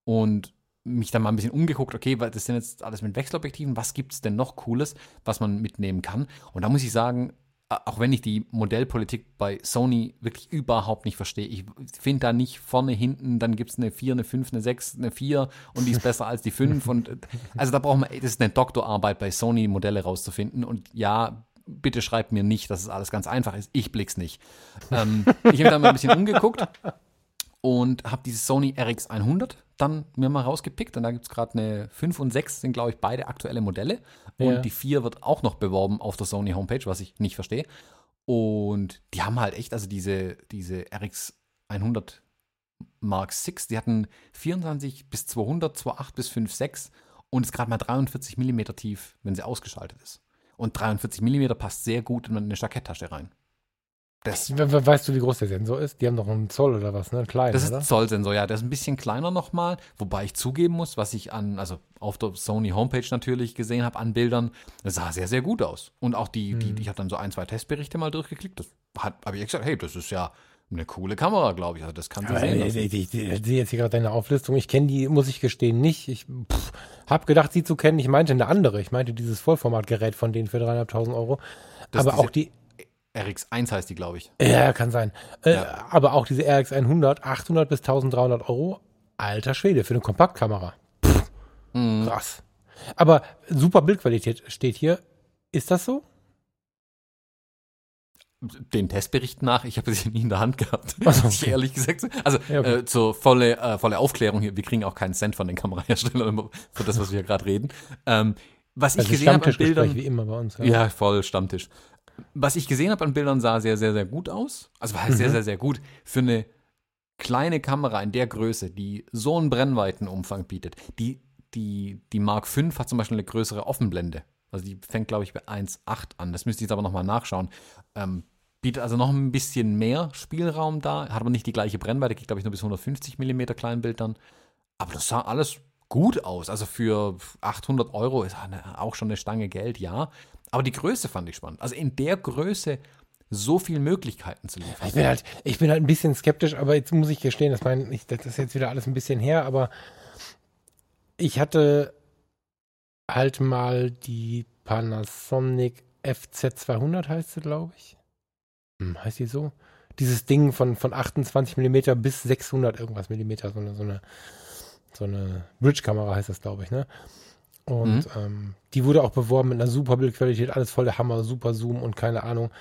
Und mich dann mal ein bisschen umgeguckt, okay, das sind jetzt alles mit Wechselobjektiven, was gibt es denn noch Cooles, was man mitnehmen kann? Und da muss ich sagen, auch wenn ich die Modellpolitik bei Sony wirklich überhaupt nicht verstehe. Ich finde da nicht vorne, hinten, dann gibt es eine 4, eine 5, eine 6, eine 4 und die ist besser als die 5. Und also da braucht man, das ist eine Doktorarbeit bei Sony, Modelle rauszufinden. Und ja, bitte schreibt mir nicht, dass es alles ganz einfach ist. Ich blick's nicht. Ähm, ich habe da mal ein bisschen umgeguckt und habe dieses Sony RX100 dann mir mal rausgepickt. Und da gibt es gerade eine 5 und 6, sind glaube ich beide aktuelle Modelle. Und ja. die 4 wird auch noch beworben auf der Sony Homepage, was ich nicht verstehe. Und die haben halt echt, also diese, diese RX100 Mark 6, die hatten 24 bis 200, 2,8 bis 5,6 und ist gerade mal 43 mm tief, wenn sie ausgeschaltet ist. Und 43 mm passt sehr gut in eine Jacketttasche rein. Das, weißt du, wie groß der Sensor ist? Die haben doch einen Zoll oder was, ne? Klein, Das ist ein Zollsensor, ja. Der ist ein bisschen kleiner nochmal. Wobei ich zugeben muss, was ich an, also auf der Sony Homepage natürlich gesehen habe an Bildern, das sah sehr, sehr gut aus. Und auch die, die, hm. ich habe dann so ein, zwei Testberichte mal durchgeklickt. Das habe ich gesagt, hey, das ist ja eine coole Kamera, glaube ich. Also das kann sie sehen. Ich, ich, ich, ich sehe jetzt hier gerade deine Auflistung. Ich kenne die, muss ich gestehen, nicht. Ich habe gedacht, sie zu kennen. Ich meinte eine andere. Ich meinte dieses Vollformatgerät von denen für dreieinhalbtausend Euro. Das Aber auch die RX1 heißt die, glaube ich. Ja, kann sein. Äh, ja. aber auch diese RX100, 800 bis 1300 Euro. Alter Schwede, für eine Kompaktkamera. Pff, mhm. Krass. Aber super Bildqualität steht hier. Ist das so? Den Testberichten nach, ich habe sie nie in der Hand gehabt, also, (laughs) okay. ehrlich gesagt. Also ja, okay. äh, zur volle, äh, volle Aufklärung hier, wir kriegen auch keinen Cent von den Kameraherstellern (laughs) für das, was wir hier gerade reden. Ähm, was also ich gesehen habe an Bildern, wie immer bei uns. Ja, ja voll Stammtisch was ich gesehen habe an Bildern, sah sehr, sehr, sehr gut aus. Also war halt mhm. sehr, sehr, sehr gut. Für eine kleine Kamera in der Größe, die so einen Brennweitenumfang bietet. Die, die, die Mark V hat zum Beispiel eine größere Offenblende. Also die fängt, glaube ich, bei 1,8 an. Das müsste ich jetzt aber nochmal nachschauen. Ähm, bietet also noch ein bisschen mehr Spielraum da, hat aber nicht die gleiche Brennweite, geht, glaube ich, nur bis 150 mm Kleinbildern. Aber das sah alles gut aus. Also für 800 Euro ist auch schon eine Stange Geld, ja. Aber die Größe fand ich spannend. Also in der Größe so viele Möglichkeiten zu liefern. Ich bin halt, ich bin halt ein bisschen skeptisch, aber jetzt muss ich gestehen, das, mein, ich, das ist jetzt wieder alles ein bisschen her, aber ich hatte halt mal die Panasonic FZ200 heißt sie, glaube ich. Hm, heißt die so? Dieses Ding von, von 28 mm bis 600 irgendwas Millimeter, so eine, so eine, so eine Bridge-Kamera heißt das, glaube ich, ne? Und mhm. ähm, die wurde auch beworben mit einer super Bildqualität, alles voll der Hammer, super Zoom und keine Ahnung.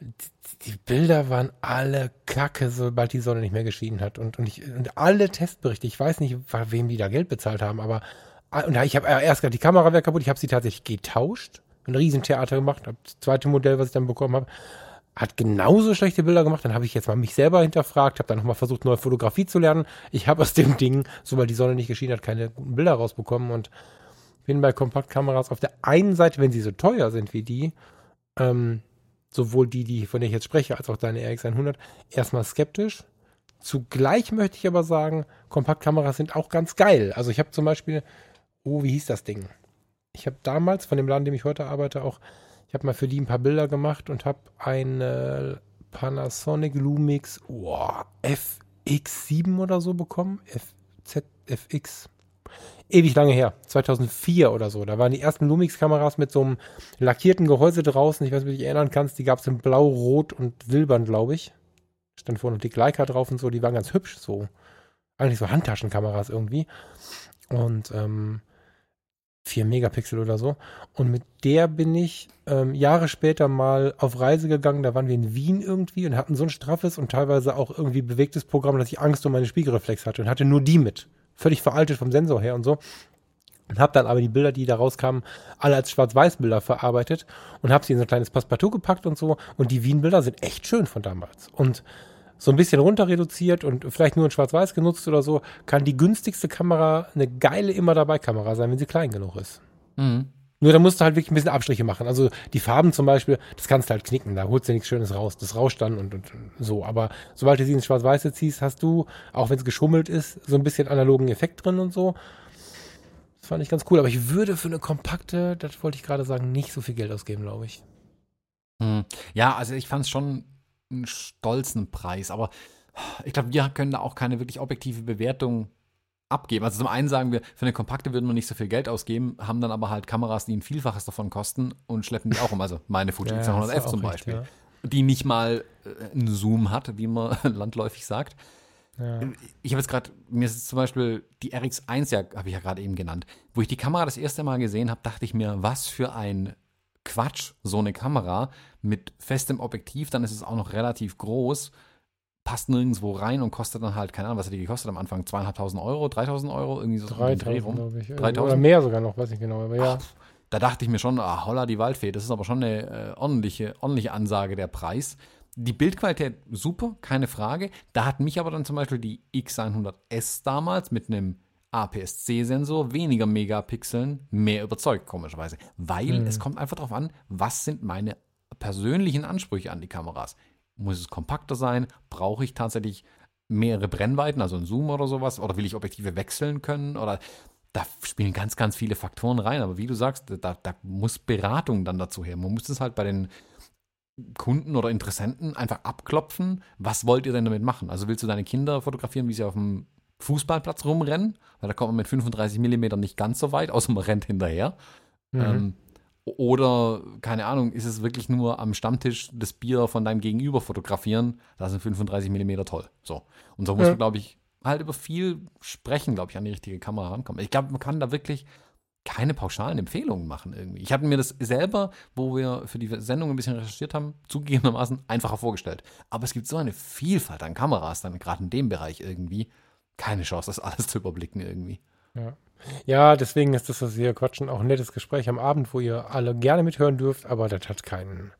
Die, die, Bilder waren alle kacke, sobald die Sonne nicht mehr geschienen hat. Und, und, ich, und alle Testberichte, ich weiß nicht, wem die da Geld bezahlt haben, aber und ich habe erst gesagt, die Kamera wäre kaputt, ich habe sie tatsächlich getauscht, ein Riesentheater gemacht, das zweite Modell, was ich dann bekommen habe, hat genauso schlechte Bilder gemacht. Dann habe ich jetzt mal mich selber hinterfragt, habe dann nochmal versucht, neue Fotografie zu lernen. Ich habe aus dem Ding, sobald die Sonne nicht geschienen hat, keine guten Bilder rausbekommen und bin bei Kompaktkameras auf der einen Seite, wenn sie so teuer sind wie die, ähm, sowohl die, die von der ich jetzt spreche, als auch deine RX100, erstmal skeptisch. Zugleich möchte ich aber sagen, Kompaktkameras sind auch ganz geil. Also ich habe zum Beispiel, oh, wie hieß das Ding? Ich habe damals von dem Laden, dem ich heute arbeite, auch, ich habe mal für die ein paar Bilder gemacht und habe eine Panasonic Lumix oh, FX7 oder so bekommen. FZ, FX, ewig lange her, 2004 oder so. Da waren die ersten Lumix-Kameras mit so einem lackierten Gehäuse draußen. Ich weiß nicht, ob du dich erinnern kannst. Die gab es in Blau, Rot und Silbern, glaube ich. Stand vorne die Leica drauf und so. Die waren ganz hübsch, so. Eigentlich so Handtaschenkameras irgendwie. Und ähm, 4 Megapixel oder so. Und mit der bin ich ähm, Jahre später mal auf Reise gegangen. Da waren wir in Wien irgendwie und hatten so ein straffes und teilweise auch irgendwie bewegtes Programm, dass ich Angst um meine Spiegelreflex hatte und hatte nur die mit. Völlig veraltet vom Sensor her und so. Und habe dann aber die Bilder, die da rauskamen, alle als Schwarz-Weiß-Bilder verarbeitet und habe sie in so ein kleines Passepartout gepackt und so. Und die Wien-Bilder sind echt schön von damals. Und so ein bisschen runter reduziert und vielleicht nur in Schwarz-Weiß genutzt oder so, kann die günstigste Kamera eine geile immer dabei Kamera sein, wenn sie klein genug ist. Mhm. Nur da musst du halt wirklich ein bisschen Abstriche machen. Also die Farben zum Beispiel, das kannst du halt knicken, da holst du nichts Schönes raus. Das rauscht dann und, und so. Aber sobald du sie ins Schwarz-Weiße ziehst, hast du, auch wenn es geschummelt ist, so ein bisschen analogen Effekt drin und so. Das fand ich ganz cool. Aber ich würde für eine kompakte, das wollte ich gerade sagen, nicht so viel Geld ausgeben, glaube ich. Hm. Ja, also ich fand es schon einen stolzen Preis, aber ich glaube, wir können da auch keine wirklich objektive Bewertung abgeben. Also zum einen sagen wir, für eine kompakte würden wir nicht so viel Geld ausgeben, haben dann aber halt Kameras, die ein Vielfaches davon kosten und schleppen die auch um. Also meine Fuji (laughs) ja, 200F zum Beispiel, recht, ja. die nicht mal äh, einen Zoom hat, wie man (laughs) landläufig sagt. Ja. Ich habe jetzt gerade, mir ist zum Beispiel die RX1, ja, habe ich ja gerade eben genannt, wo ich die Kamera das erste Mal gesehen habe, dachte ich mir, was für ein Quatsch, so eine Kamera mit festem Objektiv, dann ist es auch noch relativ groß, passt nirgendwo rein und kostet dann halt, keine Ahnung, was hat die gekostet am Anfang? Zweieinhalbtausend Euro, dreitausend Euro, irgendwie so 3000, glaube ich. 3000? Oder mehr sogar noch, weiß ich genau, aber ja. Ach, da dachte ich mir schon, ah, holla die Waldfee, das ist aber schon eine äh, ordentliche, ordentliche Ansage der Preis. Die Bildqualität super, keine Frage. Da hat mich aber dann zum Beispiel die X100S damals mit einem APS-C-Sensor, weniger Megapixeln, mehr überzeugt, komischerweise. Weil mhm. es kommt einfach darauf an, was sind meine persönlichen Ansprüche an die Kameras. Muss es kompakter sein? Brauche ich tatsächlich mehrere Brennweiten, also ein Zoom oder sowas? Oder will ich Objektive wechseln können? Oder da spielen ganz, ganz viele Faktoren rein. Aber wie du sagst, da, da muss Beratung dann dazu her. Man muss es halt bei den Kunden oder Interessenten einfach abklopfen. Was wollt ihr denn damit machen? Also willst du deine Kinder fotografieren, wie sie auf dem Fußballplatz rumrennen, weil da kommt man mit 35 mm nicht ganz so weit, außer man rennt hinterher. Mhm. Ähm, oder, keine Ahnung, ist es wirklich nur am Stammtisch das Bier von deinem Gegenüber fotografieren? Da sind 35 mm toll. So. Und so muss ja. man, glaube ich, halt über viel sprechen, glaube ich, an die richtige Kamera rankommen. Ich glaube, man kann da wirklich keine pauschalen Empfehlungen machen irgendwie. Ich hatte mir das selber, wo wir für die Sendung ein bisschen recherchiert haben, zugegebenermaßen einfacher vorgestellt. Aber es gibt so eine Vielfalt an Kameras dann gerade in dem Bereich irgendwie keine Chance, das alles zu überblicken irgendwie. Ja. Ja, deswegen ist das, was wir hier quatschen, auch ein nettes Gespräch am Abend, wo ihr alle gerne mithören dürft, aber das hat keinen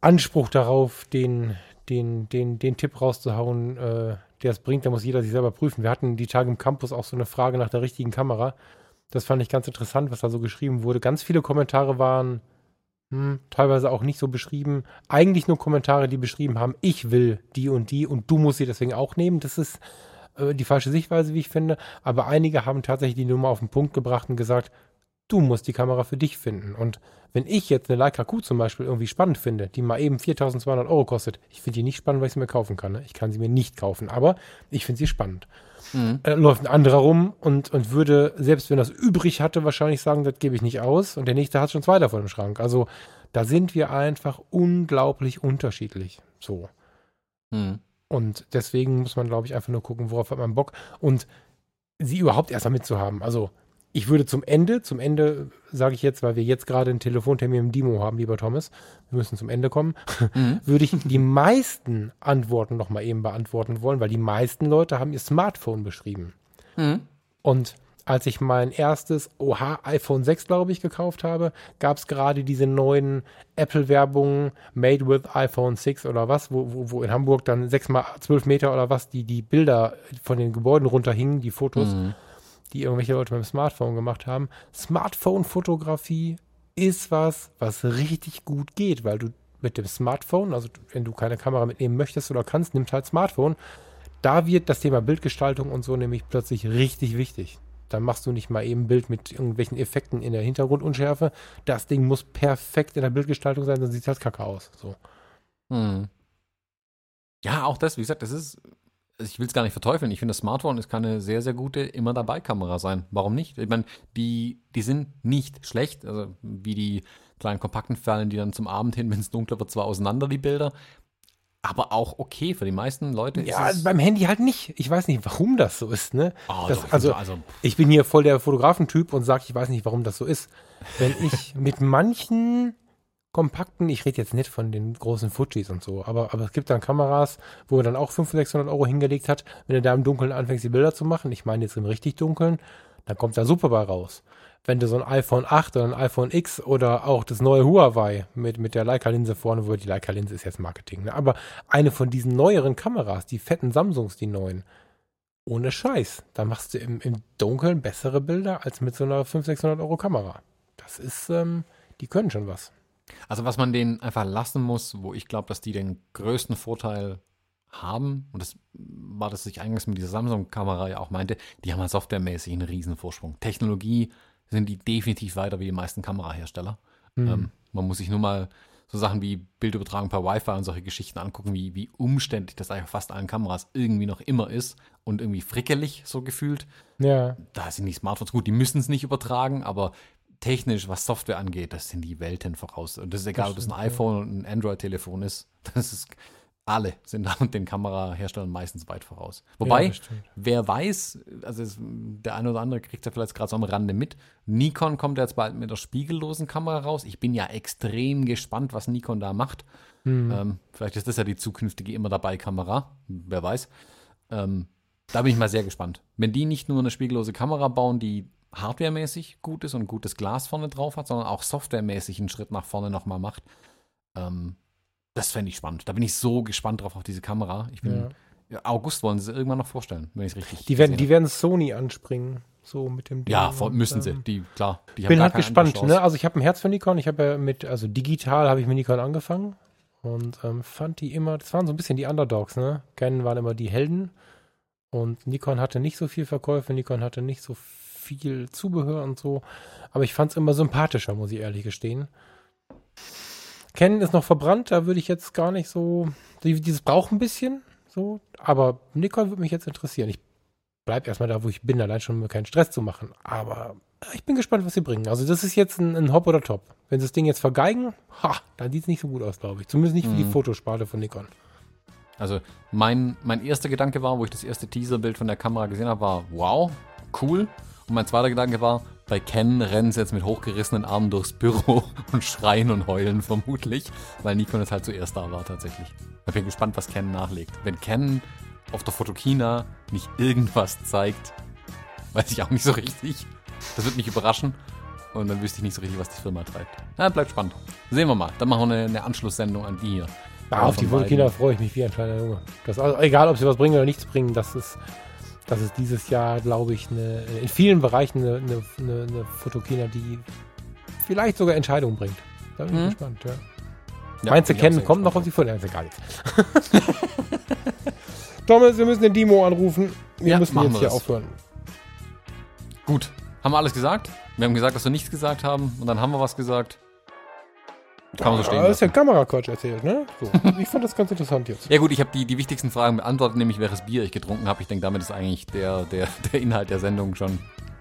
Anspruch darauf, den, den, den, den Tipp rauszuhauen, äh, der es bringt. Da muss jeder sich selber prüfen. Wir hatten die Tage im Campus auch so eine Frage nach der richtigen Kamera. Das fand ich ganz interessant, was da so geschrieben wurde. Ganz viele Kommentare waren hm, teilweise auch nicht so beschrieben. Eigentlich nur Kommentare, die beschrieben haben, ich will die und die und du musst sie deswegen auch nehmen. Das ist äh, die falsche Sichtweise, wie ich finde. Aber einige haben tatsächlich die Nummer auf den Punkt gebracht und gesagt, du musst die Kamera für dich finden. Und wenn ich jetzt eine Leica Q zum Beispiel irgendwie spannend finde, die mal eben 4200 Euro kostet, ich finde die nicht spannend, weil ich sie mir kaufen kann. Ne? Ich kann sie mir nicht kaufen, aber ich finde sie spannend. Mhm. Äh, läuft ein anderer rum und, und würde, selbst wenn das übrig hatte, wahrscheinlich sagen, das gebe ich nicht aus. Und der nächste hat schon zwei davon im Schrank. Also da sind wir einfach unglaublich unterschiedlich. So. Mhm. Und deswegen muss man, glaube ich, einfach nur gucken, worauf hat man Bock und sie überhaupt erst damit zu haben. Also ich würde zum Ende, zum Ende sage ich jetzt, weil wir jetzt gerade einen Telefontermin im Demo haben, lieber Thomas, wir müssen zum Ende kommen, mhm. (laughs) würde ich die meisten Antworten nochmal eben beantworten wollen, weil die meisten Leute haben ihr Smartphone beschrieben. Mhm. Und als ich mein erstes OH iPhone 6, glaube ich, gekauft habe, gab es gerade diese neuen Apple-Werbungen, Made with iPhone 6 oder was, wo, wo, wo in Hamburg dann 6 mal 12 Meter oder was, die, die Bilder von den Gebäuden runterhingen, die Fotos, mhm. die irgendwelche Leute mit dem Smartphone gemacht haben. Smartphone-Fotografie ist was, was richtig gut geht, weil du mit dem Smartphone, also wenn du keine Kamera mitnehmen möchtest oder kannst, nimm halt Smartphone. Da wird das Thema Bildgestaltung und so nämlich plötzlich richtig wichtig. Dann machst du nicht mal eben ein Bild mit irgendwelchen Effekten in der Hintergrundunschärfe. Das Ding muss perfekt in der Bildgestaltung sein, sonst sieht es halt kacke aus. So. Hm. Ja, auch das, wie gesagt, das ist, ich will es gar nicht verteufeln. Ich finde, das Smartphone ist keine sehr, sehr gute immer dabei Kamera sein. Warum nicht? Ich meine, die, die sind nicht schlecht, also wie die kleinen kompakten Fallen, die dann zum Abend hin, wenn es dunkler wird, zwar auseinander die Bilder, aber auch okay für die meisten Leute. Ja, beim Handy halt nicht. Ich weiß nicht, warum das so ist. Ne? Oh, das, doch, also, also- ich bin hier voll der Fotografentyp und sage, ich weiß nicht, warum das so ist. Wenn ich (laughs) mit manchen kompakten, ich rede jetzt nicht von den großen Fujis und so, aber, aber es gibt dann Kameras, wo er dann auch 500, 600 Euro hingelegt hat, wenn du da im Dunkeln anfängst, die Bilder zu machen, ich meine jetzt im richtig Dunkeln, dann kommt da super bei raus. Wenn du so ein iPhone 8 oder ein iPhone X oder auch das neue Huawei mit, mit der Leica-Linse vorne, wo die Leica-Linse ist jetzt Marketing, ne? aber eine von diesen neueren Kameras, die fetten Samsungs, die neuen, ohne Scheiß, da machst du im, im Dunkeln bessere Bilder als mit so einer 500, 600 Euro Kamera. Das ist, ähm, die können schon was. Also was man denen einfach lassen muss, wo ich glaube, dass die den größten Vorteil haben, und das war das, was ich eingangs mit dieser Samsung-Kamera ja auch meinte, die haben halt softwaremäßig einen riesen Vorsprung. Technologie sind die definitiv weiter wie die meisten Kamerahersteller. Ähm, man muss sich nur mal so Sachen wie Bildübertragung per Wi-Fi und solche Geschichten angucken, wie, wie umständlich das eigentlich auf fast allen Kameras irgendwie noch immer ist und irgendwie frickelig so gefühlt Ja, da sind die Smartphones gut, die müssen es nicht übertragen, aber technisch, was Software angeht, das sind die Welten voraus. Und das ist egal, ob das ein iPhone und ein Android-Telefon ist. (laughs) Das ist, alle sind da den Kameraherstellern meistens weit voraus. Wobei, stimmt. wer weiß, also es, der eine oder andere kriegt ja vielleicht gerade so am Rande mit. Nikon kommt jetzt bald mit der spiegellosen Kamera raus. Ich bin ja extrem gespannt, was Nikon da macht. Hm. Ähm, vielleicht ist das ja die zukünftige immer dabei Kamera. Wer weiß. Ähm, da bin ich mal sehr gespannt. Wenn die nicht nur eine spiegellose Kamera bauen, die hardwaremäßig gut ist und gutes Glas vorne drauf hat, sondern auch softwaremäßig einen Schritt nach vorne nochmal macht, ähm, das fände ich spannend. Da bin ich so gespannt drauf auf diese Kamera. Ich bin, Ja. August wollen sie irgendwann noch vorstellen, wenn ich es richtig Die werden, die werden Sony anspringen, so mit dem Ding. Ja, voll, Und, müssen sie. ähm, Die, klar. Die bin halt gespannt. Ne? Also ich habe ein Herz für Nikon. Ich habe ja mit, also digital habe ich mit Nikon angefangen und ähm, fand die immer, das waren so ein bisschen die Underdogs. Ne? Canon waren immer die Helden und Nikon hatte nicht so viel Verkäufe. Nikon hatte nicht so viel Zubehör und so. Aber ich fand es immer sympathischer, muss ich ehrlich gestehen. Canon ist noch verbrannt, da würde ich jetzt gar nicht so. die- Dieses braucht ein bisschen, so. Aber Nikon würde mich jetzt interessieren. Ich bleib erstmal da, wo ich bin, allein schon, um mir keinen Stress zu machen. Aber ich bin gespannt, was sie bringen. Also, das ist jetzt ein, ein Hop oder Top. Wenn sie das Ding jetzt vergeigen, ha, dann sieht es nicht so gut aus, glaube ich. Zumindest nicht für die Mhm. Fotosparte von Nikon. Also mein, mein erster Gedanke war, wo ich das erste Teaserbild von der Kamera gesehen habe, war, wow, cool. Und mein zweiter Gedanke war, bei Ken rennen sie jetzt mit hochgerissenen Armen durchs Büro (laughs) und schreien und heulen vermutlich, weil Nikon jetzt halt zuerst da war tatsächlich. Ich bin gespannt, was Ken nachlegt. Wenn Ken auf der Fotokina nicht irgendwas zeigt, weiß ich auch nicht so richtig. Das wird mich überraschen. Und dann wüsste ich nicht so richtig, was die Firma treibt. Na, bleibt spannend. Sehen wir mal. Dann machen wir eine, eine Anschlusssendung an die hier. Ja, auf die. Fotokina freue ich mich wie ein kleiner Junge. Das, also, egal, ob sie was bringen oder nichts bringen, das ist, das ist dieses Jahr, glaube ich, eine, in vielen Bereichen eine, eine, eine, eine Fotokina, die vielleicht sogar Entscheidungen bringt. Da bin ich Mhm. gespannt, ja. Ja, Meinst du, Ken kommt noch auf die Folie? Nein, ist ja gar nichts. Thomas, wir müssen den Demo anrufen. Wir Ja, müssen jetzt wir hier das. aufhören. Gut. Haben wir alles gesagt? Wir haben gesagt, dass wir nichts gesagt haben und dann haben wir was gesagt. Kann man so stehen Ja, das ist ja lassen. Kameraquatsch erzählt, ne? So. Ich fand das ganz interessant jetzt. Ja gut, ich habe die, die wichtigsten Fragen beantwortet, nämlich welches Bier ich getrunken habe. Ich denke, damit ist eigentlich der, der, (laughs) der Inhalt der Sendung schon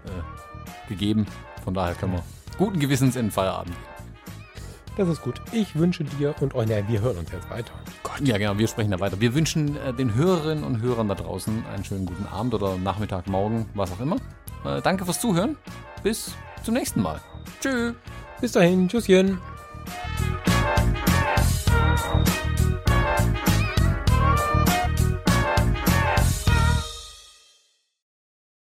äh, gegeben. Von daher können wir guten Gewissens in den Feierabend gehen. Das ist gut. Ich wünsche dir und euch, nein, wir hören uns jetzt weiter. Gott. Ja, genau, wir sprechen da weiter. Wir wünschen äh, den Hörerinnen und Hörern da draußen einen schönen guten Abend oder Nachmittag, Morgen, was auch immer. Äh, danke fürs Zuhören. Bis zum nächsten Mal. Tschüss. Bis dahin. Tschüsschen. Thank you.